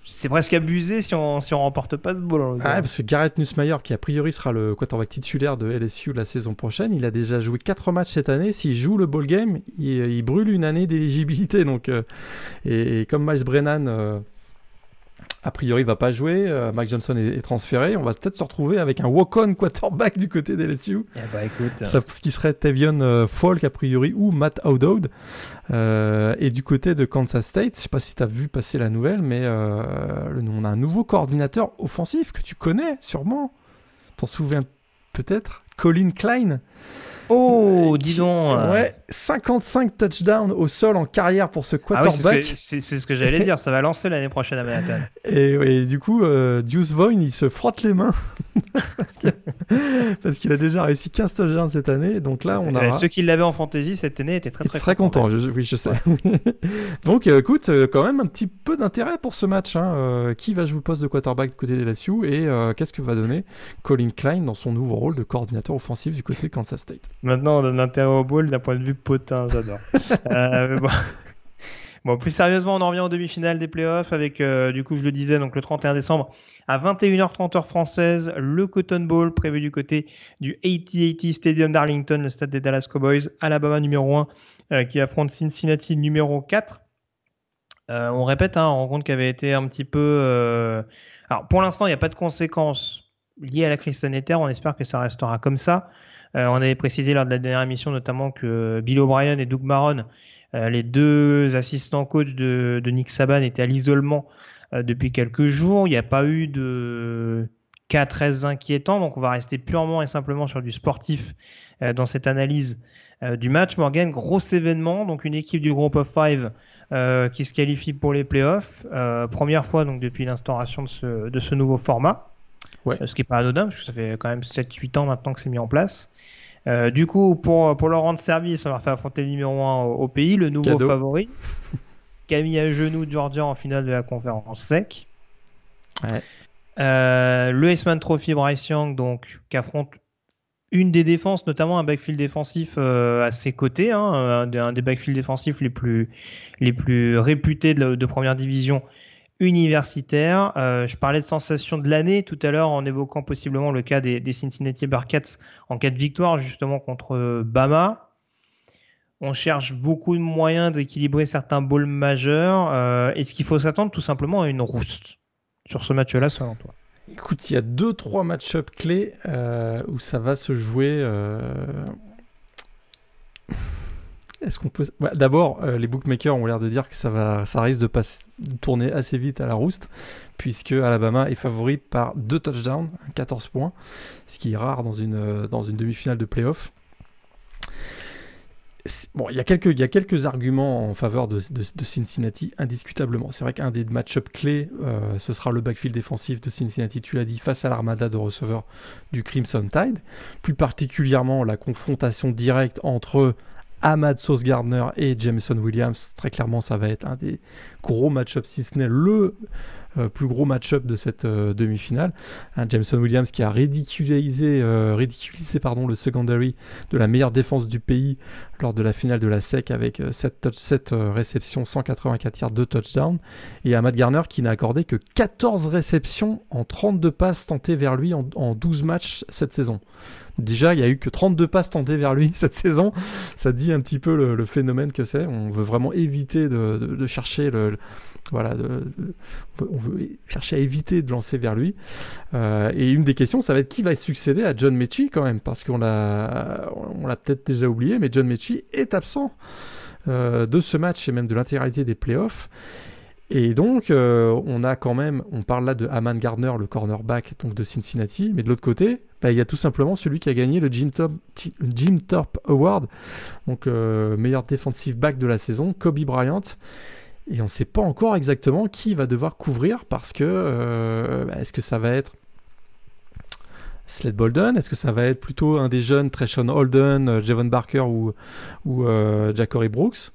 c'est presque abusé si on si on remporte pas ce ball. Ah, parce que Garrett Nussmeyer, qui a priori sera le quarterback titulaire de LSU la saison prochaine, il a déjà joué 4 matchs cette année. S'il joue le ball game, il, brûle une année d'éligibilité. Donc, euh, et, comme Miles Brennan. Euh, a priori, il va pas jouer. Euh, Mike Johnson est, transféré. On va peut-être se retrouver avec un walk-on quarterback du côté des LSU. Eh bah, écoute. Ça, ce qui serait Tavion Falk, a priori, ou Matt O'Dowd. Euh, et du côté de Kansas State, je sais pas si tu as vu passer la nouvelle, mais euh, on a un nouveau coordinateur offensif que tu connais sûrement. T'en souviens peut-être? Colin Klein. Oh, dis donc. Ouais, 55 touchdowns au sol en carrière pour ce ah quarterback. c'est ce que, j'allais dire, ça va lancer l'année prochaine à Manhattan. Et, du coup, euh, Deuce Vaughn, il se frotte les mains parce qu'il a déjà réussi 15 touchdowns cette année. Donc là, on a. Ceux qui l'avaient en fantasy cette année étaient très très, très contents. oui, je sais. donc, euh, écoute, euh, quand même un petit peu d'intérêt pour ce match. Hein. Euh, qui va jouer le poste de quarterback du côté des LSU et qu'est-ce que va donner Colin Klein dans son nouveau rôle de coordinateur offensif du côté de Kansas State? Maintenant, on donne intérêt au bowl d'un point de vue potin, j'adore. bon. Bon, plus sérieusement, on en revient aux demi-finales des playoffs avec, euh, du coup, je le disais, donc le 31 décembre à 21h30 heure française, le Cotton Bowl prévu du côté du AT&T Stadium d'Arlington, le stade des Dallas Cowboys, Alabama numéro 1 euh, qui affronte Cincinnati numéro 4. Euh, on répète, hein, on rencontre qui avait été un petit peu. Alors, pour l'instant, il n'y a pas de conséquences liées à la crise sanitaire. On espère que ça restera comme ça. On avait précisé lors de la dernière émission notamment que Bill O'Brien et Doug Maron euh, les deux assistants coach de, Nick Saban étaient à l'isolement euh, depuis quelques jours. Il n'y a pas eu de cas très inquiétants, donc on va rester purement et simplement sur du sportif euh, dans cette analyse du match. Morgan, gros événement, donc une équipe du groupe of five qui se qualifie pour les playoffs. première fois donc depuis l'instauration de ce, de ce nouveau format. Ce qui n'est pas anodin, parce que ça fait quand même 7-8 ans maintenant que c'est mis en place. Euh, du coup, pour, pour leur rendre service, on leur fait affronter le numéro 1 au, pays, le nouveau favori. Camille à genoux Georgia en finale de la conférence sec. Euh, le Iceman Trophy Bryce Young, donc, qui affronte une des défenses, notamment un backfield défensif euh, à ses côtés, hein, un, des backfields défensifs les plus, les plus réputés de première division universitaire. Euh, je parlais de sensation de l'année tout à l'heure en évoquant possiblement le cas des, Cincinnati Bearcats en cas de victoire justement contre Bama. On cherche beaucoup de moyens d'équilibrer certains bowls majeurs. Euh, est-ce qu'il faut s'attendre tout simplement à une rouste sur ce match-là selon toi? Écoute, il y a deux trois match-up clés euh, où ça va se jouer. Est-ce qu'on peut D'abord, euh, les bookmakers ont l'air de dire que ça va, ça risque de, passer, tourner assez vite à la rouste, puisque Alabama est favori par deux touchdowns, 14 points, ce qui est rare dans une euh, dans une demi-finale de playoff. Bon, il y, a quelques, il y a quelques arguments en faveur de, de, Cincinnati, indiscutablement. C'est vrai qu'un des match-up clés, euh, ce sera le backfield défensif de Cincinnati, tu l'as dit, face à l'armada de receveurs du Crimson Tide. Plus particulièrement, la confrontation directe entre Ahmad Sauce Gardner et Jameson Williams. Très clairement, ça va être un des gros match-ups, si ce n'est le euh, plus gros match-up de cette euh, demi-finale. Jameson Williams qui a ridiculisé, euh, ridiculisé pardon, le secondary de la meilleure défense du pays lors de la finale de la SEC avec 7, 7 réceptions, 184 yards, 2 touchdowns. Et Ahmad Garner qui n'a accordé que 14 réceptions en 32 passes tentées vers lui en 12 matchs cette saison. Déjà, il n'y a eu que 32 passes tentées vers lui cette saison. Ça dit un petit peu le, phénomène que c'est. On veut vraiment éviter de, chercher le, voilà, on veut chercher à éviter de lancer vers lui. Euh, et une des questions, ça va être qui va succéder à John Mechie quand même, parce qu'on l'a, on l'a peut-être déjà oublié, mais John Mechie est absent euh, de ce match et même de l'intégralité des playoffs. Et donc, euh, on a quand même, on parle là de Aman Gardner, le cornerback donc de Cincinnati, mais de l'autre côté, bah, il y a tout simplement celui qui a gagné le Jim, Top, Award, donc meilleur defensive back de la saison, Kobe Bryant. Et on ne sait pas encore exactement qui va devoir couvrir parce que bah, est-ce que ça va être Sled Bolden? Est-ce que ça va être plutôt un des jeunes, Treshon Holden, Javon Barker ou, ou Jackory Brooks?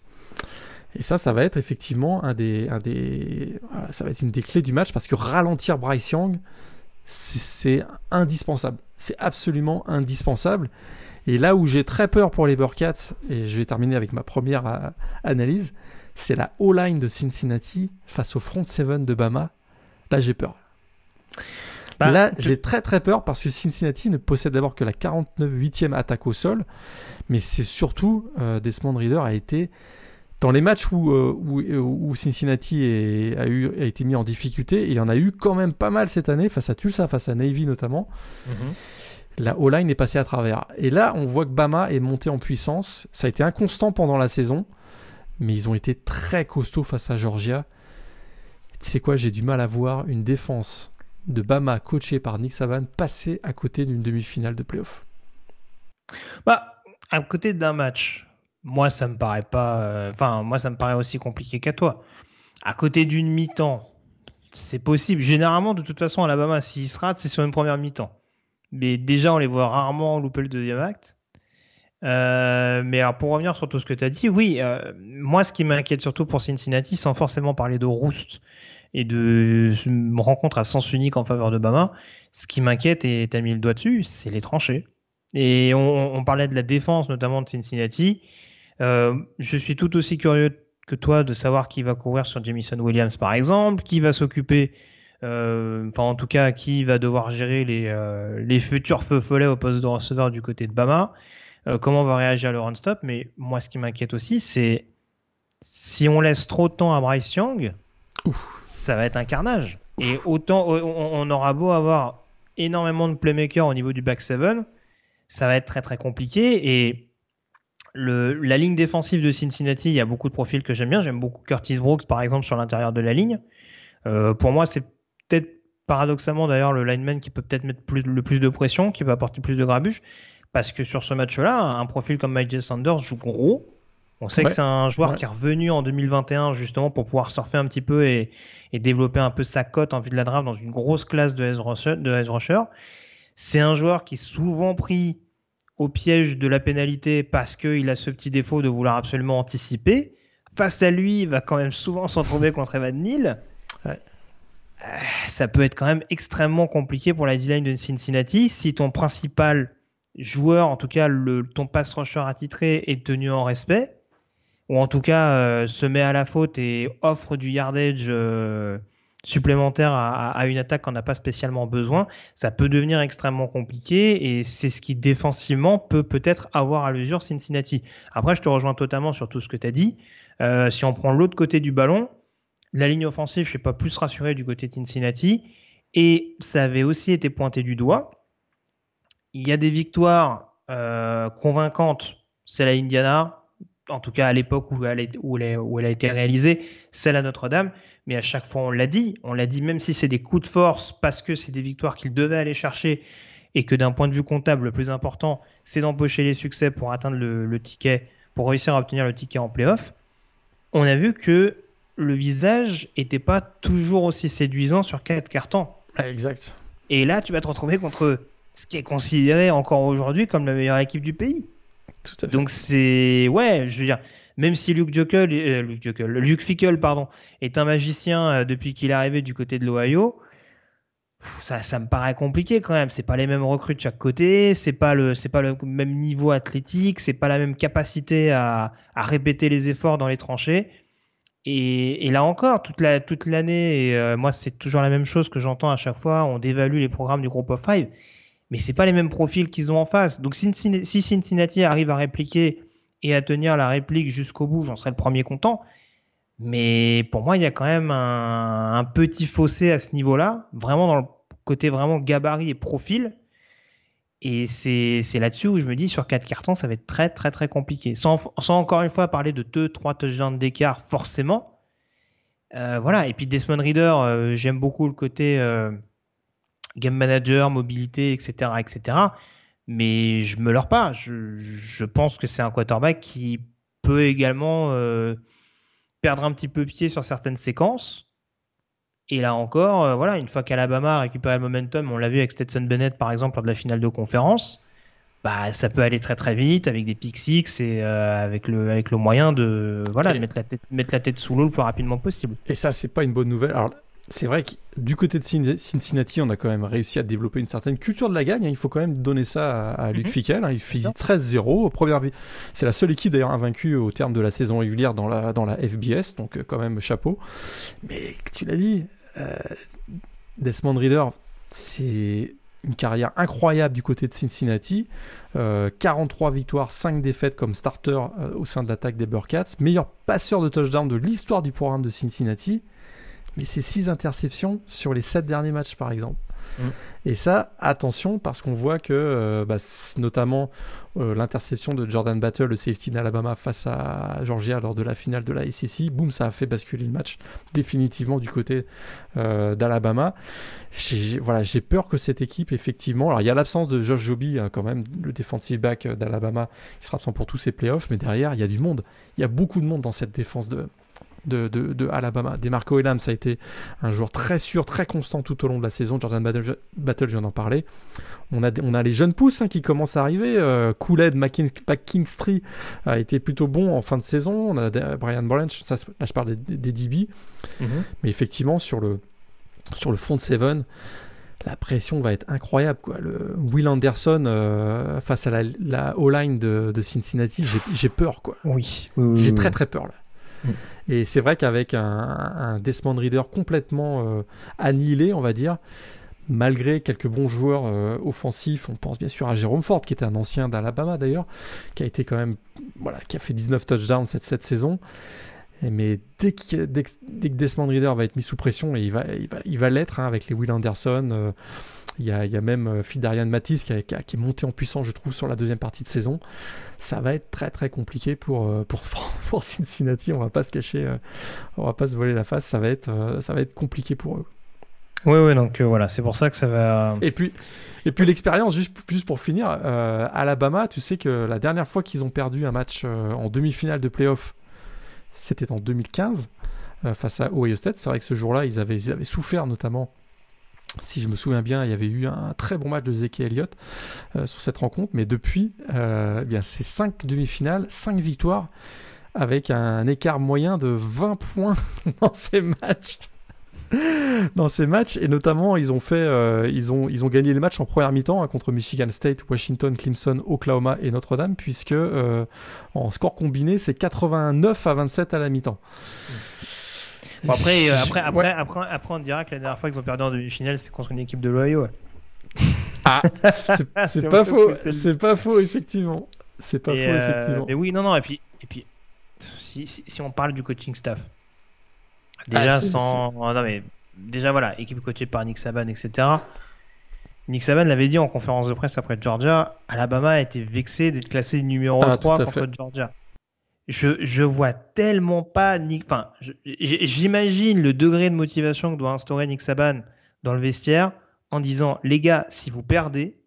Et ça, ça va être effectivement un des, un des, ça va être une des clés du match parce que ralentir Bryce Young, c'est indispensable. C'est absolument indispensable. Et là où j'ai très peur pour les Burkats, et je vais terminer avec ma première euh, analyse, c'est la O-line de Cincinnati face au front seven de Bama. Là, j'ai peur. Bah, là, j'ai très très peur parce que Cincinnati ne possède d'abord que la 49e attaque au sol, mais c'est surtout euh, Desmond Reader a été dans les matchs où, euh, euh, où, Cincinnati a, eu, a été mis en difficulté, il y en a eu quand même pas mal cette année, face à Tulsa, face à Navy notamment, mhm. la O-line est passée à travers. Et là, on voit que Bama est monté en puissance. Ça a été inconstant pendant la saison, mais ils ont été très costauds face à Georgia. Tu sais quoi, j'ai du mal à voir une défense de Bama coachée par Nick Savan passer à côté d'une demi-finale de playoff. Bah, à côté d'un match moi, ça me paraît pas. Euh, enfin, moi, ça me paraît aussi compliqué qu'à toi. À côté d'une mi-temps, c'est possible. Généralement, de toute façon, Alabama, s'il se rate, c'est sur une première mi-temps. Mais déjà, on les voit rarement louper le deuxième acte. Euh, mais alors, pour revenir sur tout ce que tu as dit, oui, euh, moi, ce qui m'inquiète surtout pour Cincinnati, sans forcément parler de Roost et de rencontre à sens unique en faveur de Bama, ce qui m'inquiète, et tu as mis le doigt dessus, c'est les tranchées. Et on, on, parlait de la défense, notamment de Cincinnati. Euh, je suis tout aussi curieux que toi de savoir qui va courir sur Jamison Williams par exemple, qui va s'occuper, euh, enfin en tout cas qui va devoir gérer les, euh, les futurs feux follets au poste de receveur du côté de Bama, comment va réagir le run-stop. Mais moi ce qui m'inquiète aussi c'est si on laisse trop de temps à Bryce Young, ça va être un carnage. Et autant on, aura beau avoir énormément de playmakers au niveau du back seven, ça va être très très compliqué et la ligne défensive de Cincinnati, il y a beaucoup de profils que j'aime bien. J'aime beaucoup Curtis Brooks, par exemple, sur l'intérieur de la ligne. Euh, pour moi, c'est peut-être paradoxalement d'ailleurs le lineman qui peut peut-être mettre plus, le plus de pression, qui peut apporter plus de grabuge. Parce que sur ce match-là, un profil comme Michael Sanders joue gros. On sait que c'est un joueur qui est revenu en 2021 justement pour pouvoir surfer un petit peu et, développer un peu sa cote en vue de la draft dans une grosse classe de de rusher. C'est un joueur qui est souvent pris au piège de la pénalité parce qu'il a ce petit défaut de vouloir absolument anticiper. Face à lui, il va quand même souvent s'en trouver contre Evan Neal. Euh, ça peut être quand même extrêmement compliqué pour la D-line de Cincinnati si ton principal joueur, en tout cas le, ton pass rusher attitré, est tenu en respect, ou en tout cas euh, se met à la faute et offre du yardage euh, supplémentaire à, une attaque qu'on n'a pas spécialement besoin, ça peut devenir extrêmement compliqué et c'est ce qui défensivement peut peut-être avoir à l'usure Cincinnati. Après, je te rejoins totalement sur tout ce que tu as dit. Euh, si on prend l'autre côté du ballon, la ligne offensive, je ne suis pas plus rassuré du côté de Cincinnati et ça avait aussi été pointé du doigt. Il y a des victoires euh, convaincantes, c'est la Indiana, en tout cas à l'époque où, où, où elle a été réalisée, c'est la Notre-Dame mais à chaque fois on l'a dit, on l'a dit même si c'est des coups de force parce que c'est des victoires qu'il devait aller chercher et que d'un point de vue comptable le plus important c'est d'empocher les succès pour atteindre le, ticket, pour réussir à obtenir le ticket en playoff, on a vu que le visage n'était pas toujours aussi séduisant sur quatre cartons. exact. Et là tu vas te retrouver contre ce qui est considéré encore aujourd'hui comme la meilleure équipe du pays. Tout à fait. Donc c'est ouais, je veux dire, même si Luke Jokel, euh, Luke, Jokel, Luke Fickle, pardon, est un magicien euh, depuis qu'il est arrivé du côté de l'Ohio, ça, ça, me paraît compliqué quand même. C'est pas les mêmes recrues de chaque côté, c'est pas le, c'est pas le même niveau athlétique, c'est pas la même capacité à, à, répéter les efforts dans les tranchées. Et, et là encore, toute la, toute l'année, et euh, moi c'est toujours la même chose que j'entends à chaque fois. On dévalue les programmes du groupe of five, mais c'est pas les mêmes profils qu'ils ont en face. Donc si Cincinnati arrive à répliquer et à tenir la réplique jusqu'au bout, j'en serais le premier content. Mais pour moi, il y a quand même un, petit fossé à ce niveau-là, vraiment dans le côté vraiment gabarit et profil. Et c'est là-dessus où je me dis sur quatre cartons, ça va être très très très compliqué. Sans, encore une fois parler de 2-3 touchdowns d'écart, forcément. Euh, voilà. Et puis Desmond Reader, euh, j'aime beaucoup le côté euh, game manager, mobilité, etc. etc mais je me leurre pas. Je, pense que c'est un quarterback qui peut également euh, perdre un petit peu pied sur certaines séquences. Et là encore, euh, voilà, une fois qu'Alabama a récupéré le momentum, on l'a vu avec Stetson Bennett par exemple lors de la finale de conférence, bah ça peut aller très très vite avec des pick six et euh, avec le avec le moyen de voilà de mettre la tête mettre la tête sous l'eau le plus rapidement possible. Et ça c'est pas une bonne nouvelle. Alors c'est vrai que du côté de Cincinnati, on a quand même réussi à développer une certaine culture de la gagne. Hein. Il faut quand même donner ça à, Luc mhm. hein. Il fait 13-0. C'est la seule équipe d'ailleurs invaincue au terme de la saison régulière dans la, dans la FBS. Donc euh, quand même chapeau. Mais tu l'as dit, euh, Desmond Reader, c'est une carrière incroyable du côté de Cincinnati. 43 euh, victoires, 5 défaites comme starter au sein de l'attaque des Burkats. Meilleur passeur de touchdown de l'histoire du programme de Cincinnati mais c'est 6 interceptions sur les 7 derniers matchs, par exemple. Mm. Et ça, attention, parce qu'on voit que, euh, bah, notamment euh, l'interception de Jordan Battle, le safety d'Alabama, face à Georgia lors de la finale de la SEC, boum, ça a fait basculer le match définitivement du côté euh, d'Alabama. Voilà, j'ai peur que cette équipe, effectivement, alors il y a l'absence de Josh Joby, hein, quand même, le defensive back d'Alabama, il sera absent pour tous ses playoffs, mais derrière, il y a du monde. Il y a beaucoup de monde dans cette défense de, de, de, de Alabama. Demarco Elam, ça a été un joueur très sûr, très constant tout au long de la saison. Jordan Battle, Battle je viens d'en parler. On a, on a les jeunes pousses hein, qui commencent à arriver. Euh, Kool-Aid, a été plutôt bon en fin de saison. On a Brian Branch, ça, là je parle des, DB. Mhm. Mais effectivement, sur le, sur le front de Seven, la pression va être incroyable. Quoi. Le Will Anderson euh, face à la, la O-line de, de, Cincinnati, j'ai peur. Quoi. Oui. j'ai très très peur là. Et c'est vrai qu'avec un, Desmond Reader complètement euh, annihilé, on va dire, malgré quelques bons joueurs euh, offensifs, on pense bien sûr à Jérôme Ford, qui était un ancien d'Alabama d'ailleurs, qui a été quand même, voilà, qui a fait 19 touchdowns cette, saison. Mais dès que, dès, que Desmond Reader va être mis sous pression, et il va, va, il va l'être hein, avec les Will Anderson, euh, il y, a, il y a même euh, Fidarian Matisse qui, qui, qui, est monté en puissance, je trouve, sur la deuxième partie de saison. Ça va être très très compliqué pour, euh, pour, pour Cincinnati. On va pas se cacher, euh, on va pas se voler la face. Ça va être, ça va être compliqué pour eux. Oui, oui, donc voilà, c'est pour ça que ça va. Et puis, et puis l'expérience, juste, juste pour finir, Alabama, tu sais que la dernière fois qu'ils ont perdu un match en demi-finale de playoff, c'était en 2015 face à Ohio State. C'est vrai que ce jour-là, ils avaient, ils avaient souffert notamment si je me souviens bien, il y avait eu un très bon match de Zeke Elliott euh, sur cette rencontre, mais depuis, euh, eh bien c'est 5 demi-finales, 5 victoires, avec un écart moyen de 20 points dans ces matchs. dans ces matchs, et notamment, ils ont fait, euh, ils, ont, ils ont gagné les matchs en première mi-temps hein, contre Michigan State, Washington, Clemson, Oklahoma et Notre-Dame, puisque en score combiné, c'est 89 à 27 à la mi-temps. Après, après, après, après, on dira que la dernière fois qu'ils ont perdu en demi-finale, c'est contre une équipe de l'Ohio. Ah, c'est pas faux, c'est pas faux, effectivement. C'est pas faux, euh, effectivement. Mais oui, non, non, et puis, et puis si, si, on parle du coaching staff, déjà ah, sans. Non, mais déjà, voilà, équipe coachée par Nick Saban, etc. Nick Saban l'avait dit en conférence de presse après Georgia, Alabama a été vexé d'être classé numéro 3 ah, contre Georgia je, je vois tellement pas Nick. Enfin, j'imagine le degré de motivation que doit instaurer Nick Saban dans le vestiaire en disant les gars, si vous perdez,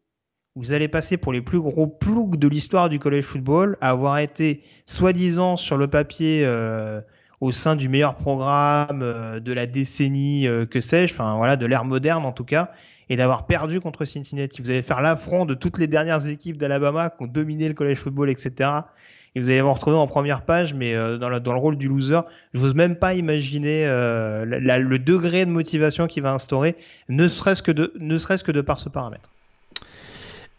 vous allez passer pour les plus gros ploucs de l'histoire du college football à avoir été soi-disant sur le papier euh, au sein du meilleur programme euh, de la décennie, euh, que sais-je, enfin voilà, de l'ère moderne en tout cas, et d'avoir perdu contre Cincinnati. Vous allez faire l'affront de toutes les dernières équipes d'Alabama qui ont dominé le college football, etc et vous allez vous retrouver en première page, mais euh, dans, dans, le rôle du loser. Je n'ose même pas imaginer euh, le degré de motivation qu'il va instaurer, ne serait-ce que de, ne serait-ce que de par ce paramètre.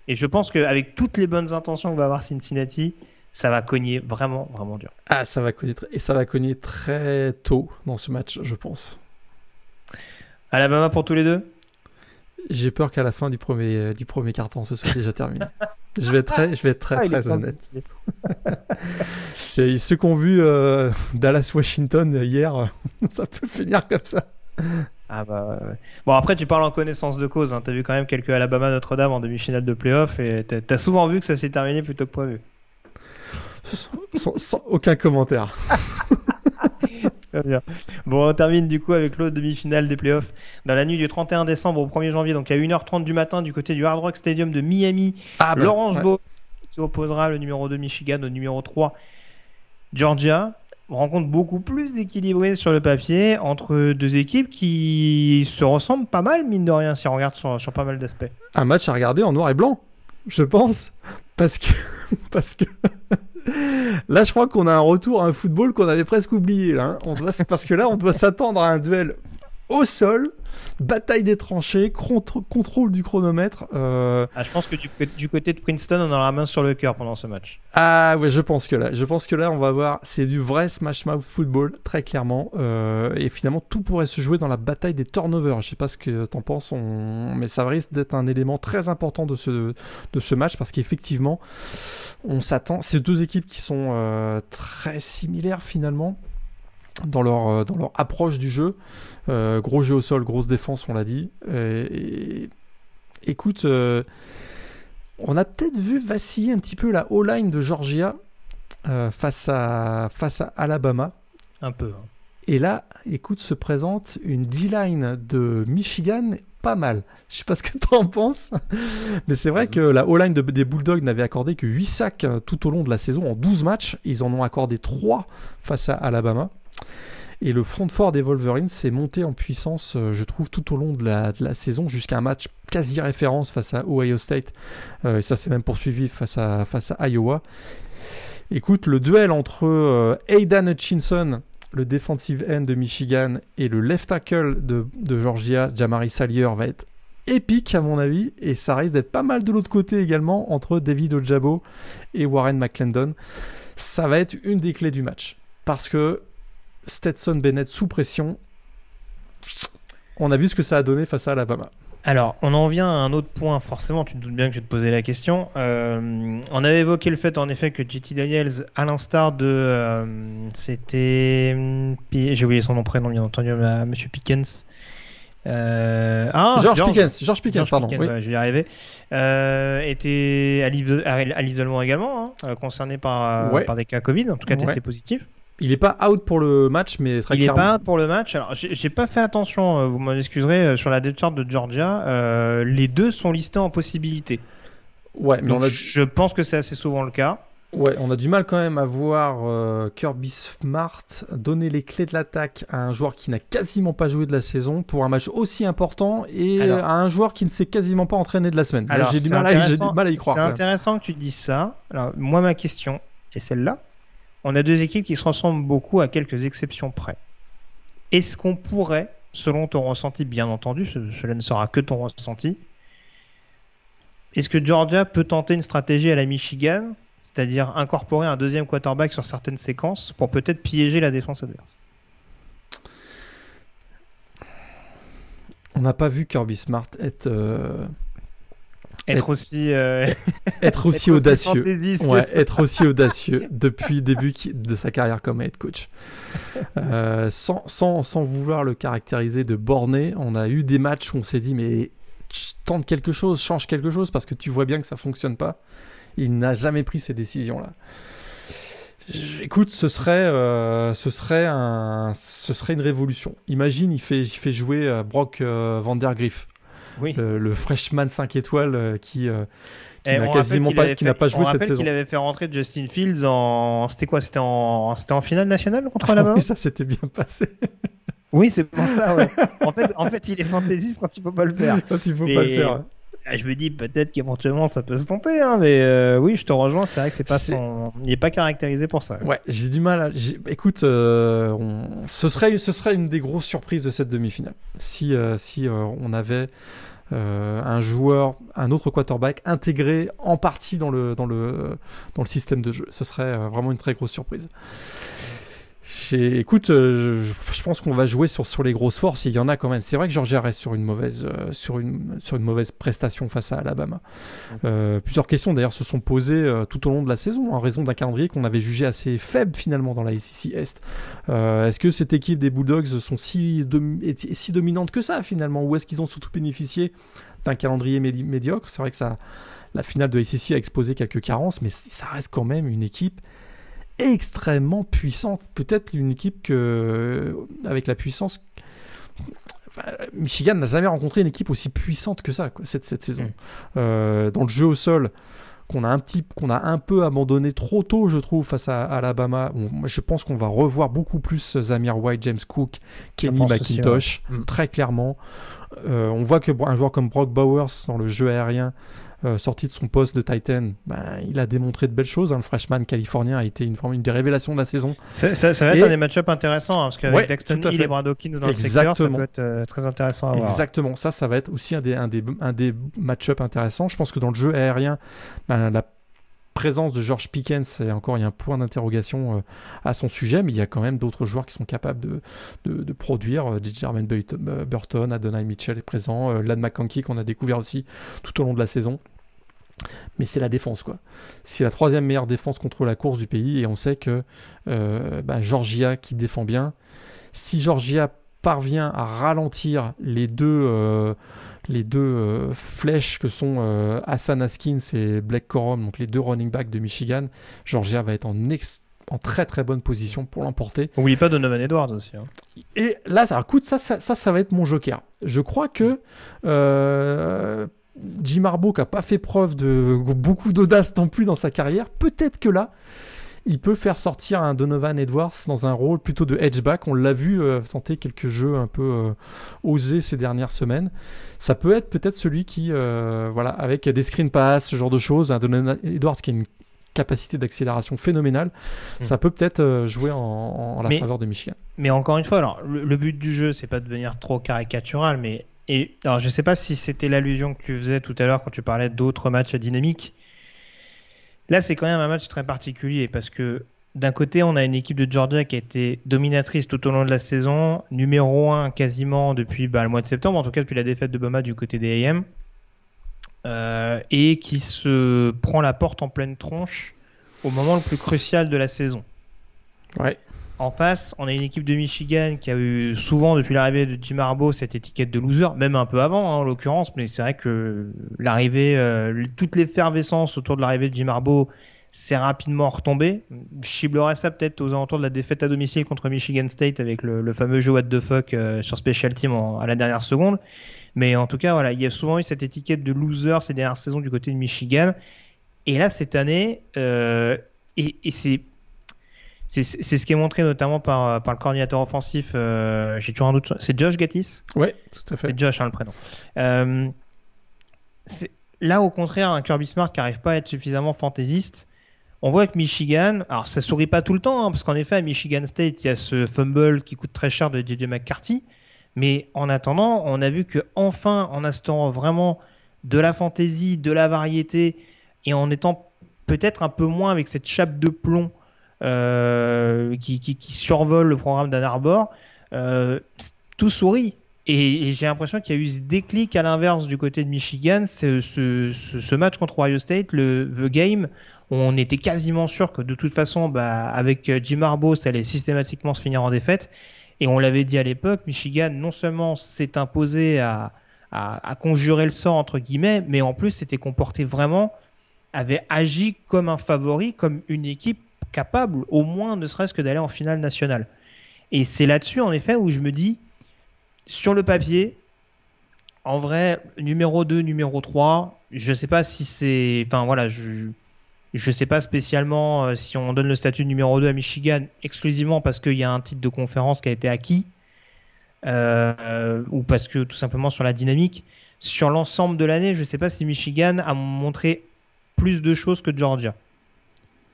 Et je pense qu'avec toutes les bonnes intentions que va avoir Cincinnati, ça va cogner vraiment, vraiment dur. Ah, ça va cogner, et ça va cogner très tôt dans ce match, je pense. Alabama pour tous les deux? J'ai peur qu'à la fin du premier, euh, du premier carton, ce soit déjà terminé. je vais être très, je vais être très, ah, très honnête. C'est ceux qui ont vu euh, Dallas-Washington hier, ça peut finir comme ça. Ah bah, Bon, après, tu parles en connaissance de cause. Hein. Tu as vu quand même quelques Alabama Notre-Dame en demi-finale de playoff et tu as souvent vu que ça s'est terminé plutôt que prévu. sans aucun commentaire. Bon, on termine du coup avec l'autre demi-finale des playoffs. Dans la nuit du 31 décembre au 1er janvier, donc à 1h30 du matin, du côté du Hard Rock Stadium de Miami, ah, bah, l'Orange Bowl qui opposera le numéro 2 Michigan au numéro 3 Georgia. rencontre beaucoup plus équilibrée sur le papier entre deux équipes qui se ressemblent pas mal, mine de rien, si on regarde sur, sur pas mal d'aspects. Un match à regarder en noir et blanc, je pense. Parce que. Parce que. Là, je crois qu'on a un retour à un football qu'on avait presque oublié. Là, hein. on parce que là, on doit s'attendre à un duel au sol bataille des tranchées, contrôle du chronomètre. Euh... Ah, je pense que du, du, côté de Princeton, on aura la main sur le cœur pendant ce match. Ah ouais, je pense que là, je pense que là, on va voir, c'est du vrai smash mouth football, très clairement. Euh, et finalement, tout pourrait se jouer dans la bataille des turnovers. Je sais pas ce que t'en penses, on... mais ça risque d'être un élément très important de ce, de ce match parce qu'effectivement, on s'attend. Ces deux équipes qui sont euh, très similaires finalement dans leur, euh, dans leur approche du jeu. Euh, gros jeu au sol, grosse défense, on l'a dit. Et, écoute, euh, on a peut-être vu vaciller un petit peu la O-line de Georgia face, à, face à Alabama. Un peu. Hein. Et là, écoute, se présente une D-line de Michigan pas mal. Je sais pas ce que tu en penses, mais c'est vrai que la O-line des Bulldogs n'avait accordé que 8 sacs tout au long de la saison en 12 matchs. Ils en ont accordé 3 face à Alabama. Et le front fort des Wolverines s'est monté en puissance, euh, je trouve, tout au long de la, saison, jusqu'à un match quasi référence face à Ohio State. Euh, et ça s'est même poursuivi face à, face à Iowa. Écoute, le duel entre euh, Aidan Hutchinson, le defensive end de Michigan, et le left tackle de, de Georgia, Jamari Salier, va être épique à mon avis. Et ça risque d'être pas mal de l'autre côté également, entre David Ojabo et Warren McClendon. Ça va être une des clés du match. Parce que Stetson Bennett sous pression. On a vu ce que ça a donné face à Alabama. Alors, on en vient à un autre point, forcément, tu te doutes bien que je vais te poser la question. Euh, on avait évoqué le fait, en effet, que JT Daniels, à l'instar de... Euh, c'était... J'ai oublié son nom prénom, bien entendu, à Monsieur Pickens. Euh, ah, George, Pickens, George Pickens, pardon. oui. je vais y arriver. était à l'isolement également, hein, concerné par, par des cas Covid, en tout cas testé positif. Il n'est pas out pour le match, mais très Il n'est pas out pour le match. Alors, j'ai pas fait attention, euh, vous m'en excuserez, euh, sur la depth chart de Georgia. Euh, les deux sont listés en possibilité. Ouais, mais je pense que c'est assez souvent le cas. Ouais, on a du mal quand même à voir Kirby Smart donner les clés de l'attaque à un joueur qui n'a quasiment pas joué de la saison pour un match aussi important et à un joueur qui ne s'est quasiment pas entraîné de la semaine. J'ai du, mal à y croire. C'est intéressant que tu dises ça. Alors, moi, ma question est celle-là on a deux équipes qui se ressemblent beaucoup à quelques exceptions près. Est-ce qu'on pourrait, selon ton ressenti, bien entendu, cela ne sera que ton ressenti, est-ce que Georgia peut tenter une stratégie à la Michigan, c'est-à-dire incorporer un deuxième quarterback sur certaines séquences pour peut-être piéger la défense adverse? On n'a pas vu Kirby Smart être euh, être, aussi euh, être aussi audacieux. ouais, être aussi audacieux depuis le début de sa carrière comme head coach. Euh, sans, sans, sans, vouloir le caractériser de borné on a eu des matchs où on s'est dit mais tente quelque chose change quelque chose parce que tu vois bien que ça fonctionne pas. Il n'a jamais pris ces décisions là Écoute, ce serait, euh, ce serait un, ce serait une révolution. Imagine, il fait, il fait jouer Brock Le, freshman 5 étoiles euh, qui, euh, qui n'a quasiment pas, qui n'a pas joué cette saison. qu'il avait fait rentrer Justin Fields en, c'était quoi, c'était en, c'était en finale nationale contre ah, Oui, ça s'était bien passé. oui, c'est pour ça. Ouais. en fait, en fait, il est fantaisiste quand il peut pas le faire. Quand il faut pas le faire. Ah, je me dis peut-être qu'éventuellement ça peut se tenter, hein, mais euh, oui, je te rejoins. C'est vrai que c'est pas son... il n'est pas caractérisé pour ça. Ouais, j'ai du mal. À... Écoute, ce serait, ce serait une des grosses surprises de cette demi-finale si, si on avait euh, un joueur, un autre quarterback intégré en partie dans le, dans le, dans le système de jeu. Ce serait euh, vraiment une très grosse surprise. Écoute, euh, je, pense qu'on va jouer sur, sur les grosses forces. Il y en a quand même. C'est vrai que Georgia reste sur une mauvaise, euh, sur une, sur une mauvaise prestation face à Alabama. Euh, plusieurs questions d'ailleurs se sont posées tout au long de la saison en raison d'un calendrier qu'on avait jugé assez faible finalement dans la SEC Est. est-ce que cette équipe des Bulldogs sont si, est si dominante que ça finalement? Ou est-ce qu'ils ont surtout bénéficié d'un calendrier médiocre? C'est vrai que ça, la finale de SEC a exposé quelques carences, mais ça reste quand même une équipe extrêmement puissante. Peut-être une équipe que, avec la puissance. Michigan n'a jamais rencontré une équipe aussi puissante que ça cette, cette saison. Mm. Euh, dans le jeu au sol, qu'on a un petit, qu'on a un peu abandonné trop tôt, je trouve, face à, Alabama. je pense qu'on va revoir beaucoup plus Zamir White, James Cook, Kenny McIntosh, mm. très clairement. Euh, on voit que un joueur comme Brock Bowers dans le jeu aérien euh, sorti de son poste de Titan, ben, il a démontré de belles choses. Hein. Le freshman californien a été une, une des révélations de la saison. Ça, ça, va être un des match-ups intéressants, hein, parce qu'avec Dexton Hill et Brad Hawkins dans le secteur, ça peut être euh, très intéressant à voir. Exactement, ça, ça va être aussi un des, un des, un des match-ups intéressants. Je pense que dans le jeu aérien, ben, la présence de George Pickens, et encore il y a un point d'interrogation euh, à son sujet, mais il y a quand même d'autres joueurs qui sont capables de, de, produire. DJ Jarman Burton, Adonai Mitchell est présent, Lad McConkey qu'on a découvert aussi tout au long de la saison. Mais c'est la défense, quoi. C'est la troisième meilleure défense contre la course du pays, et on sait que euh, bah, Georgia qui défend bien. Si Georgia parvient à ralentir les deux, euh, les deux euh, flèches que sont Hassan Haskins et Blake Corum, donc les deux running backs de Michigan, Georgia va être en, en très très bonne position pour l'emporter. N'oubliez pas Donovan Edwards aussi. Hein. Et là, ça, ça, ça, ça, ça, va être mon joker. Je crois que Jim Harbaugh qui n'a pas fait preuve de beaucoup d'audace non plus dans sa carrière, peut-être que là, il peut faire sortir un Donovan Edwards dans un rôle plutôt de edgeback. On l'a vu euh, tenter quelques jeux un peu euh, osés ces dernières semaines. Ça peut être peut-être celui qui, euh, voilà, avec des screen pass, ce genre de choses, un Donovan Edwards qui a une capacité d'accélération phénoménale, hmm. ça peut peut-être jouer en, la faveur de Michigan. Mais encore une fois, alors le, but du jeu, c'est pas de devenir trop caricatural, mais et alors, je sais pas si c'était l'allusion que tu faisais tout à l'heure quand tu parlais d'autres matchs à dynamique. Là, c'est quand même un match très particulier parce que d'un côté, on a une équipe de Georgia qui a été dominatrice tout au long de la saison, numéro 1 quasiment depuis bah, le mois de septembre, en tout cas depuis la défaite de Bama du côté des AM, euh, et qui se prend la porte en pleine tronche au moment le plus crucial de la saison. Ouais. En face, on a une équipe de Michigan qui a eu souvent depuis l'arrivée de Jim Harbaugh cette étiquette de loser, même un peu avant hein, en l'occurrence, mais c'est vrai que l'arrivée, euh, toute l'effervescence autour de l'arrivée de Jim Harbaugh s'est rapidement retombée. Je ciblerais ça peut-être aux alentours de la défaite à domicile contre Michigan State avec le, fameux jeu what the fuck euh, sur Special Team à la dernière seconde. Mais en tout cas, voilà, il y a souvent eu cette étiquette de loser ces dernières saisons du côté de Michigan. Et là, cette année, euh, et c'est c'est ce qui est montré notamment par, par le coordinateur offensif. Euh, j'ai toujours un doute. C'est Josh Gattis Oui, tout à fait. C'est Josh, hein, le prénom. Euh, là, au contraire, un Kirby Smart qui n'arrive pas à être suffisamment fantaisiste. On voit que Michigan, alors ça sourit pas tout le temps, hein, parce qu'en effet, à Michigan State, il y a ce fumble qui coûte très cher de JJ McCarthy. Mais en attendant, on a vu que enfin, en instaurant vraiment de la fantaisie, de la variété, et en étant peut-être un peu moins avec cette chape de plomb euh, qui, survole le programme d'Ann Arbor, euh, tout sourit. Et, j'ai l'impression qu'il y a eu ce déclic à l'inverse du côté de Michigan, ce, ce, match contre Ohio State, le The Game, on était quasiment sûr que de toute façon, bah, avec Jim Harbaugh, ça allait systématiquement se finir en défaite. Et on l'avait dit à l'époque, Michigan non seulement s'est imposé à, à, à, conjurer le sort entre guillemets, mais en plus s'était comporté vraiment, avait agi comme un favori, comme une équipe capable au moins ne serait-ce que d'aller en finale nationale. Et c'est là-dessus en effet où je me dis, sur le papier, en vrai, numéro 2, numéro 3, je sais pas si c'est... Enfin voilà, je je sais pas spécialement euh, si on donne le statut de numéro 2 à Michigan exclusivement parce qu'il y a un titre de conférence qui a été acquis euh, ou parce que tout simplement sur la dynamique. Sur l'ensemble de l'année, je sais pas si Michigan a montré plus de choses que Georgia.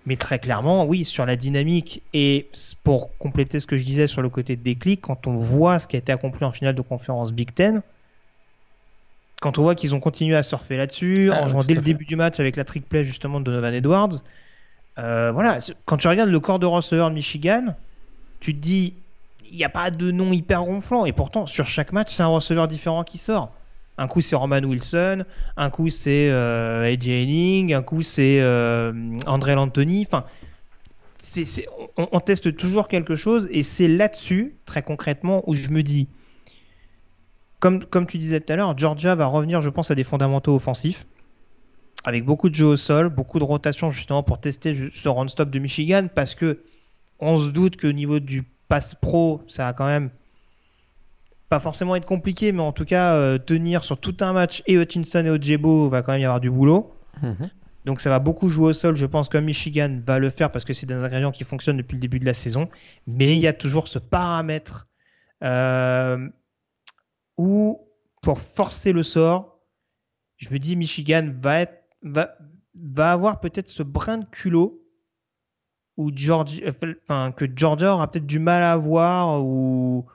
Mais très clairement, oui, sur la dynamique et pour compléter ce que je disais sur le côté de déclic, quand on voit ce qui a été accompli en finale de conférence Big Ten, quand on voit qu'ils ont continué à surfer là-dessus, ah, en jouant dès le début du match avec la trick play justement de Donovan Edwards, euh, voilà, quand tu regardes le corps de receveur de Michigan, tu te dis, il n'y a pas de nom hyper ronflant, et pourtant sur chaque match, c'est un receveur différent qui sort. Un coup, c'est Roman Wilson, un coup, c'est euh, Eddie Henning, un coup, c'est euh, André Lantoni. Enfin, on, teste toujours quelque chose et c'est là-dessus, très concrètement, où je me dis, comme, tu disais tout à l'heure, Georgia va revenir, je pense, à des fondamentaux offensifs, avec beaucoup de jeux au sol, beaucoup de rotation justement pour tester ce run-stop de Michigan, parce que on se doute qu'au niveau du pass pro, ça a quand même pas forcément être compliqué, mais en tout cas, euh, tenir sur tout un match et Hutchinson et Ojebo va quand même y avoir du boulot. Mhm. Donc ça va beaucoup jouer au sol, je pense, comme Michigan va le faire parce que c'est des ingrédients qui fonctionnent depuis le début de la saison. Mais il y a toujours ce paramètre euh, où, pour forcer le sort, je me dis Michigan va, être, va, va avoir peut-être ce brin de culot où Georgia, enfin, que Georgia aura peut-être du mal à avoir ou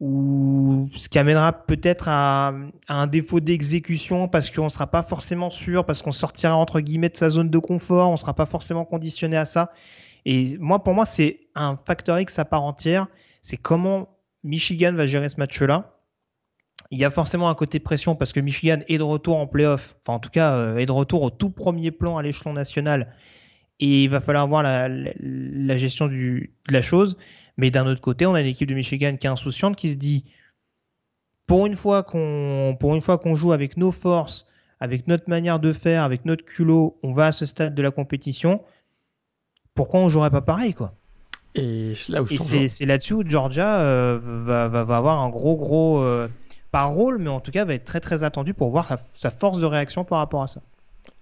ou ce qui amènera peut-être à, un défaut d'exécution parce qu'on ne sera pas forcément sûr, parce qu'on sortira entre guillemets de sa zone de confort, on ne sera pas forcément conditionné à ça. Et moi, pour moi, c'est un facteur X à part entière. C'est comment Michigan va gérer ce match-là. Il y a forcément un côté pression parce que Michigan est de retour en playoff, enfin en tout cas euh, est de retour au tout premier plan à l'échelon national. Et il va falloir voir la, gestion de la chose. Mais d'un autre côté, on a une équipe de Michigan qui est insouciante, qui se dit pour une fois qu'on pour une fois qu'on joue avec nos forces, avec notre manière de faire, avec notre culot, on va à ce stade de la compétition. Pourquoi on jouerait pas pareil quoi? Et là où c'est là-dessus où Georgia euh, va, va, va, avoir un gros gros euh, pas rôle, mais en tout cas va être très très attendu pour voir sa, sa force de réaction par rapport à ça.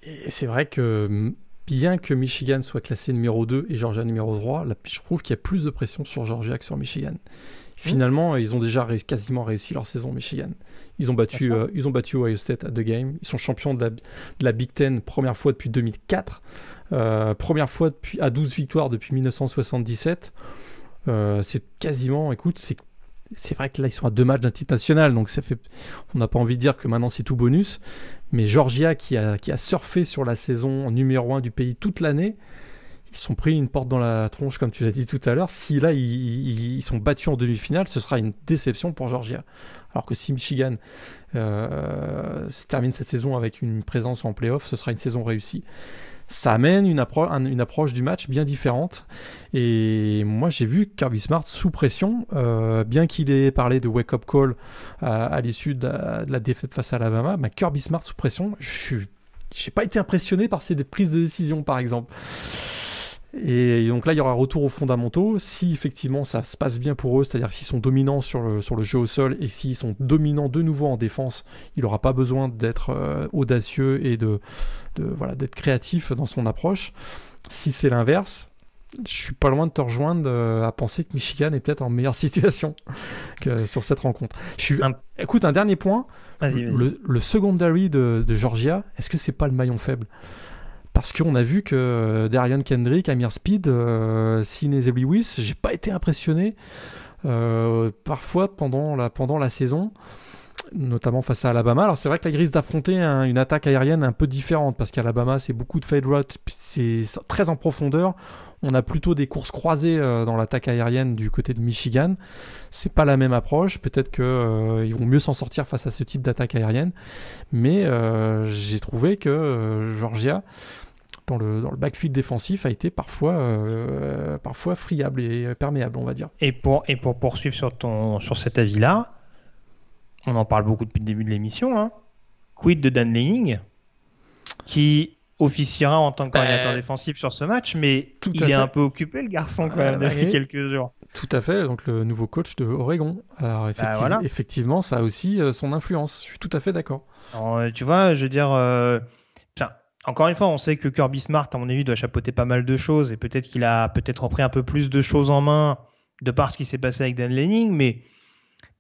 Et c'est vrai que bien que Michigan soit classé numéro 2 et Georgia numéro 3, je trouve qu'il y a plus de pression sur Georgia que sur Michigan. Finalement, ils ont déjà quasiment réussi leur saison Michigan. Ils ont battu, euh, ils ont battu Ohio State à deux games. Ils sont champions de la, Big Ten première fois depuis 2004, euh, première fois depuis à 12 victoires depuis 1977. Euh, c'est quasiment, écoute, c'est c'est vrai que là ils sont à deux matchs d'un titre national, donc ça fait, on n'a pas envie de dire que maintenant c'est tout bonus, mais Georgia, qui a, qui a surfé sur la saison numéro 1 du pays toute l'année, ils sont pris une porte dans la tronche, comme tu l'as dit tout à l'heure. Si là, ils, sont battus en demi-finale, ce sera une déception pour Georgia. Alors que si Michigan euh, termine cette saison avec une présence en playoff, ce sera une saison réussie ça amène une, une, approche du match bien différente. Et moi, j'ai vu Kirby Smart sous pression, euh, bien qu'il ait parlé de wake-up call à, l'issue de, la défaite face à Alabama. Mais Kirby Smart sous pression, je n'ai pas été impressionné par ses prises de décision, par exemple. Et donc là, il y aura un retour aux fondamentaux. Si effectivement ça se passe bien pour eux, c'est-à-dire s'ils sont dominants sur le, sur le jeu au sol et s'ils sont dominants de nouveau en défense, il n'aura pas besoin d'être euh, audacieux et de, de voilà d'être créatif dans son approche. Si c'est l'inverse, je suis pas loin de te rejoindre euh, à penser que Michigan est peut-être en meilleure situation que sur cette rencontre. Je suis... Écoute, un dernier point. Le, le, secondary de, de Georgia, est-ce que c'est pas le maillon faible? Parce qu'on a vu que euh, Darian Kendrick, Amir Speed, euh, Sinez Lewis, j'ai pas été impressionné euh, parfois pendant la, pendant la saison, notamment face à Alabama. Alors c'est vrai que la risque d'affronter une attaque aérienne un peu différente parce qu'Alabama c'est beaucoup de fade route, c'est très en profondeur. On a plutôt des courses croisées euh, dans l'attaque aérienne du côté de Michigan. C'est pas la même approche. Peut-être qu'ils vont mieux s'en sortir face à ce type d'attaque aérienne. Mais j'ai trouvé que Georgia dans le, dans le backfield défensif a été parfois, euh, parfois friable et perméable, on va dire. Et pour, et pour poursuivre sur, ton, sur cet avis-là, on en parle beaucoup depuis le début de l'émission, hein. quid de Dan Lanning, qui officiera en tant que coordinateur ben, défensif sur ce match, mais il est un peu occupé le garçon quand même depuis quelques jours. Tout à fait, donc le nouveau coach de Oregon. Alors bah, effectivement, effectivement ça a aussi euh, son influence, je suis tout à fait d'accord. Tu vois, je veux dire, euh, encore une fois, on sait que Kirby Smart, à mon avis, doit chapeauter pas mal de choses et peut-être qu'il a peut-être repris un peu plus de choses en main de par ce qui s'est passé avec Dan Lanning, mais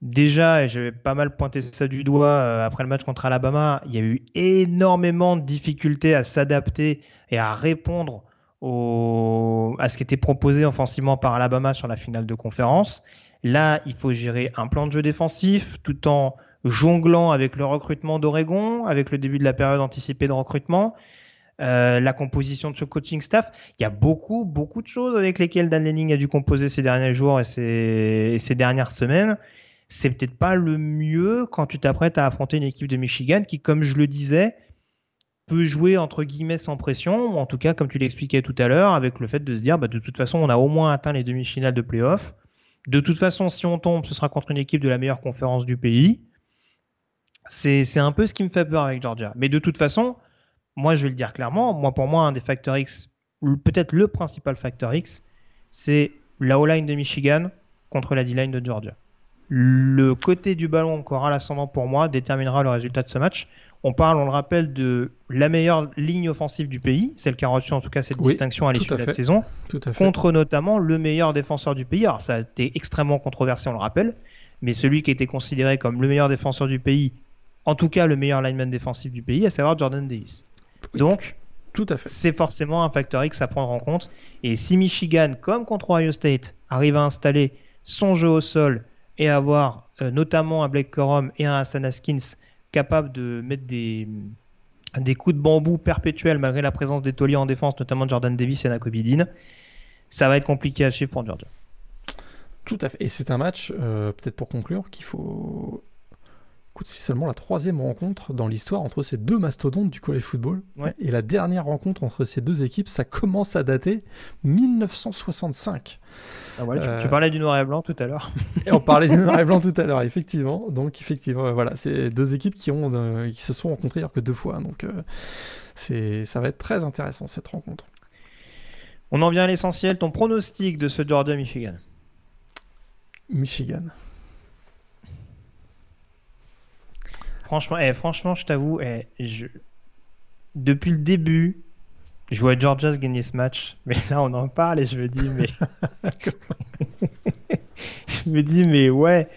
déjà, et j'avais pas mal pointé ça du doigt euh, après le match contre Alabama, il y a eu énormément de difficultés à s'adapter et à répondre à ce qui était proposé offensivement par Alabama sur la finale de conférence. Là, il faut gérer un plan de jeu défensif tout en jonglant avec le recrutement d'Oregon, avec le début de la période anticipée de recrutement. Euh, la composition de ce coaching staff. Il y a beaucoup, beaucoup de choses avec lesquelles Dan Lenning a dû composer ces derniers jours et ces, dernières semaines. C'est peut-être pas le mieux quand tu t'apprêtes à affronter une équipe de Michigan qui, comme je le disais, peut jouer entre guillemets sans pression, ou en tout cas, comme tu l'expliquais tout à l'heure, avec le fait de se dire, bah, de toute façon, on a au moins atteint les demi-finales de playoff. De toute façon, si on tombe, ce sera contre une équipe de la meilleure conférence du pays. C'est un peu ce qui me fait peur avec Georgia. Mais de toute façon, moi, je vais le dire clairement, moi, pour moi, un des facteurs X, peut-être le principal facteur X, c'est la O-line de Michigan contre la D-line de Georgia. Le côté du ballon qui aura l'ascendant pour moi déterminera le résultat de ce match. On parle, on le rappelle, de la meilleure ligne offensive du pays, celle qui a reçu en tout cas cette distinction à l'issue de la saison, contre notamment le meilleur défenseur du pays. Alors ça a été extrêmement controversé, on le rappelle, mais celui qui a été considéré comme le meilleur défenseur du pays, en tout cas le meilleur lineman défensif du pays, à savoir Jordan Davis. Donc, tout à fait. C'est forcément un facteur X à prendre en compte. Et si Michigan, comme contre Ohio State, arrive à installer son jeu au sol et avoir euh, notamment un Blake Corum et un Hassan Haskins capable de mettre des, des coups de bambou perpétuels malgré la présence des tauliers en défense, notamment Jordan Davis et Nakobe Dean, ça va être compliqué à suivre pour Georgia. Tout à fait. Et c'est un match, euh, peut-être pour conclure, qu'il faut c'est seulement la troisième rencontre dans l'histoire entre ces deux mastodontes du college football. Et la dernière rencontre entre ces deux équipes, ça commence à dater 1965. Ah tu, euh, parlais du noir et blanc tout à l'heure. et on parlait du noir et blanc tout à l'heure, effectivement. Donc effectivement, voilà, c'est deux équipes qui ont euh, qui se sont rencontrées que deux fois. Donc euh, c'est ça va être très intéressant cette rencontre. On en vient à l'essentiel. Ton pronostic de ce Georgia Michigan. Michigan. Franchement, eh, franchement, je t'avoue, eh, je... depuis le début, je vois Georgia gagner ce match, mais là on en parle et je me dis, mais. je me dis, mais ouais,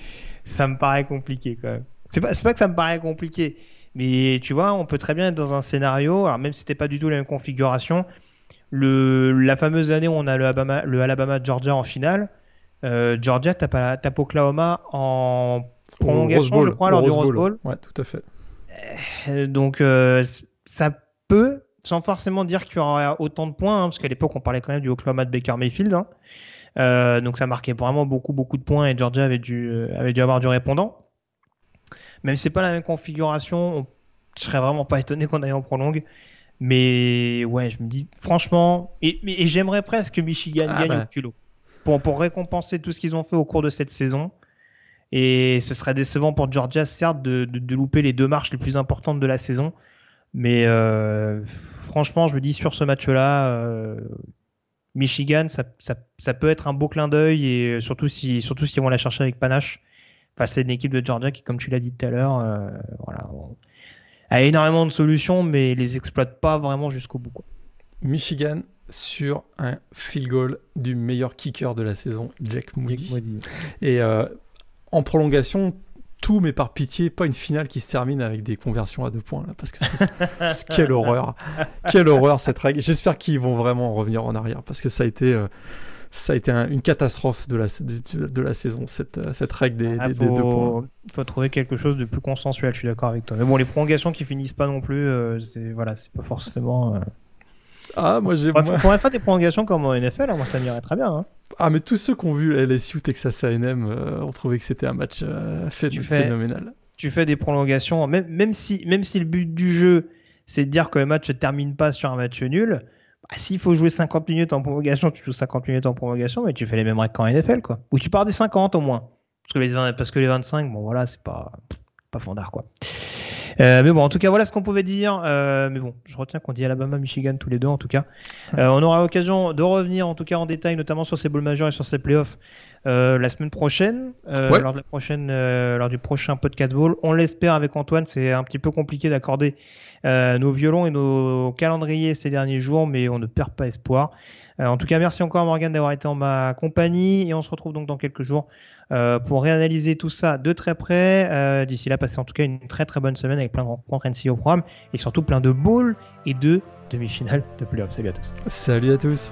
ça me paraît compliqué quand même. C'est pas, pas que ça me paraît compliqué, mais tu vois, on peut très bien être dans un scénario, alors même si c'était pas du tout la même configuration, le, la fameuse année où on a le Alabama, le Alabama Georgia en finale, euh, Georgia tape, tape Oklahoma en prolongation, je crois, lors du Rose Bowl. Ouais, tout à fait. Euh, donc, euh, ça peut, sans forcément dire qu'il y aura autant de points, hein, parce qu'à l'époque, on parlait quand même du Oklahoma de Baker Mayfield. Hein. Euh, donc, ça marquait vraiment beaucoup, beaucoup de points et Georgia avait dû, avait dû avoir du répondant. Même si c'est pas la même configuration, je serais vraiment pas étonné qu'on aille en prolongue. Mais ouais, je me dis, franchement, et, j'aimerais presque que Michigan ah gagne bah. au culot. Pour, pour récompenser tout ce qu'ils ont fait au cours de cette saison. Et ce serait décevant pour Georgia, certes, de, de, louper les deux marches les plus importantes de la saison. Mais euh, franchement, je me dis sur ce match-là, euh, Michigan, ça, ça, ça, peut être un beau clin d'œil et surtout si surtout s'ils vont la chercher avec panache face à une équipe de Georgia qui, comme tu l'as dit tout à l'heure, euh, voilà, a énormément de solutions, mais les exploite pas vraiment jusqu'au bout. Quoi. Michigan sur un field goal du meilleur kicker de la saison, Jack Moody. Et en prolongation, tout, mais par pitié, pas une finale qui se termine avec des conversions à deux points, là, parce que quelle horreur, quelle horreur cette règle. J'espère qu'ils vont vraiment revenir en arrière, parce que ça a été, euh, ça a été une catastrophe de la, de, la saison, cette, euh, cette règle des, ah, deux points. Il faut trouver quelque chose de plus consensuel, je suis d'accord avec toi. Mais bon, les prolongations qui finissent pas non plus, euh, c'est voilà, c'est pas forcément. Ah, moi j'ai. On pourrait faire des prolongations comme en NFL, hein, moi ça m'irait très bien. Hein. Ah, mais tous ceux qui ont vu LSU Texas A&M euh, ont trouvé que c'était un match euh, fait, phénoménal. Tu fais des prolongations, même, même, si, même si le but du jeu c'est de dire que le match ne termine pas sur un match nul, bah, s'il faut jouer 50 minutes en prolongation, tu joues 50 minutes en prolongation, mais tu fais les mêmes règles qu'en NFL, quoi. Ou tu pars des 50 au moins. Parce que les, parce que les 25, bon voilà, c'est pas, pas fondard, quoi. Euh, mais bon, en tout cas, voilà ce qu'on pouvait dire. Euh, mais bon, je retiens qu'on dit Alabama, Michigan tous les deux, en tout cas. Euh, on aura l'occasion de revenir, en tout cas, en détail, notamment sur ces bowls majeurs et sur ces playoffs la semaine prochaine, lors de la prochaine, lors du prochain podcast ball. On l'espère avec Antoine. C'est un petit peu compliqué d'accorder nos violons et nos calendriers ces derniers jours, mais on ne perd pas espoir. en tout cas, merci encore Morgan d'avoir été en ma compagnie et on se retrouve donc dans quelques jours euh, pour réanalyser tout ça de très près. Euh, d'ici là, passez en tout cas une très très bonne semaine avec plein de rencontres NC au programme et surtout plein de bowls et de demi-finales de playoffs. Salut à tous. Salut à tous.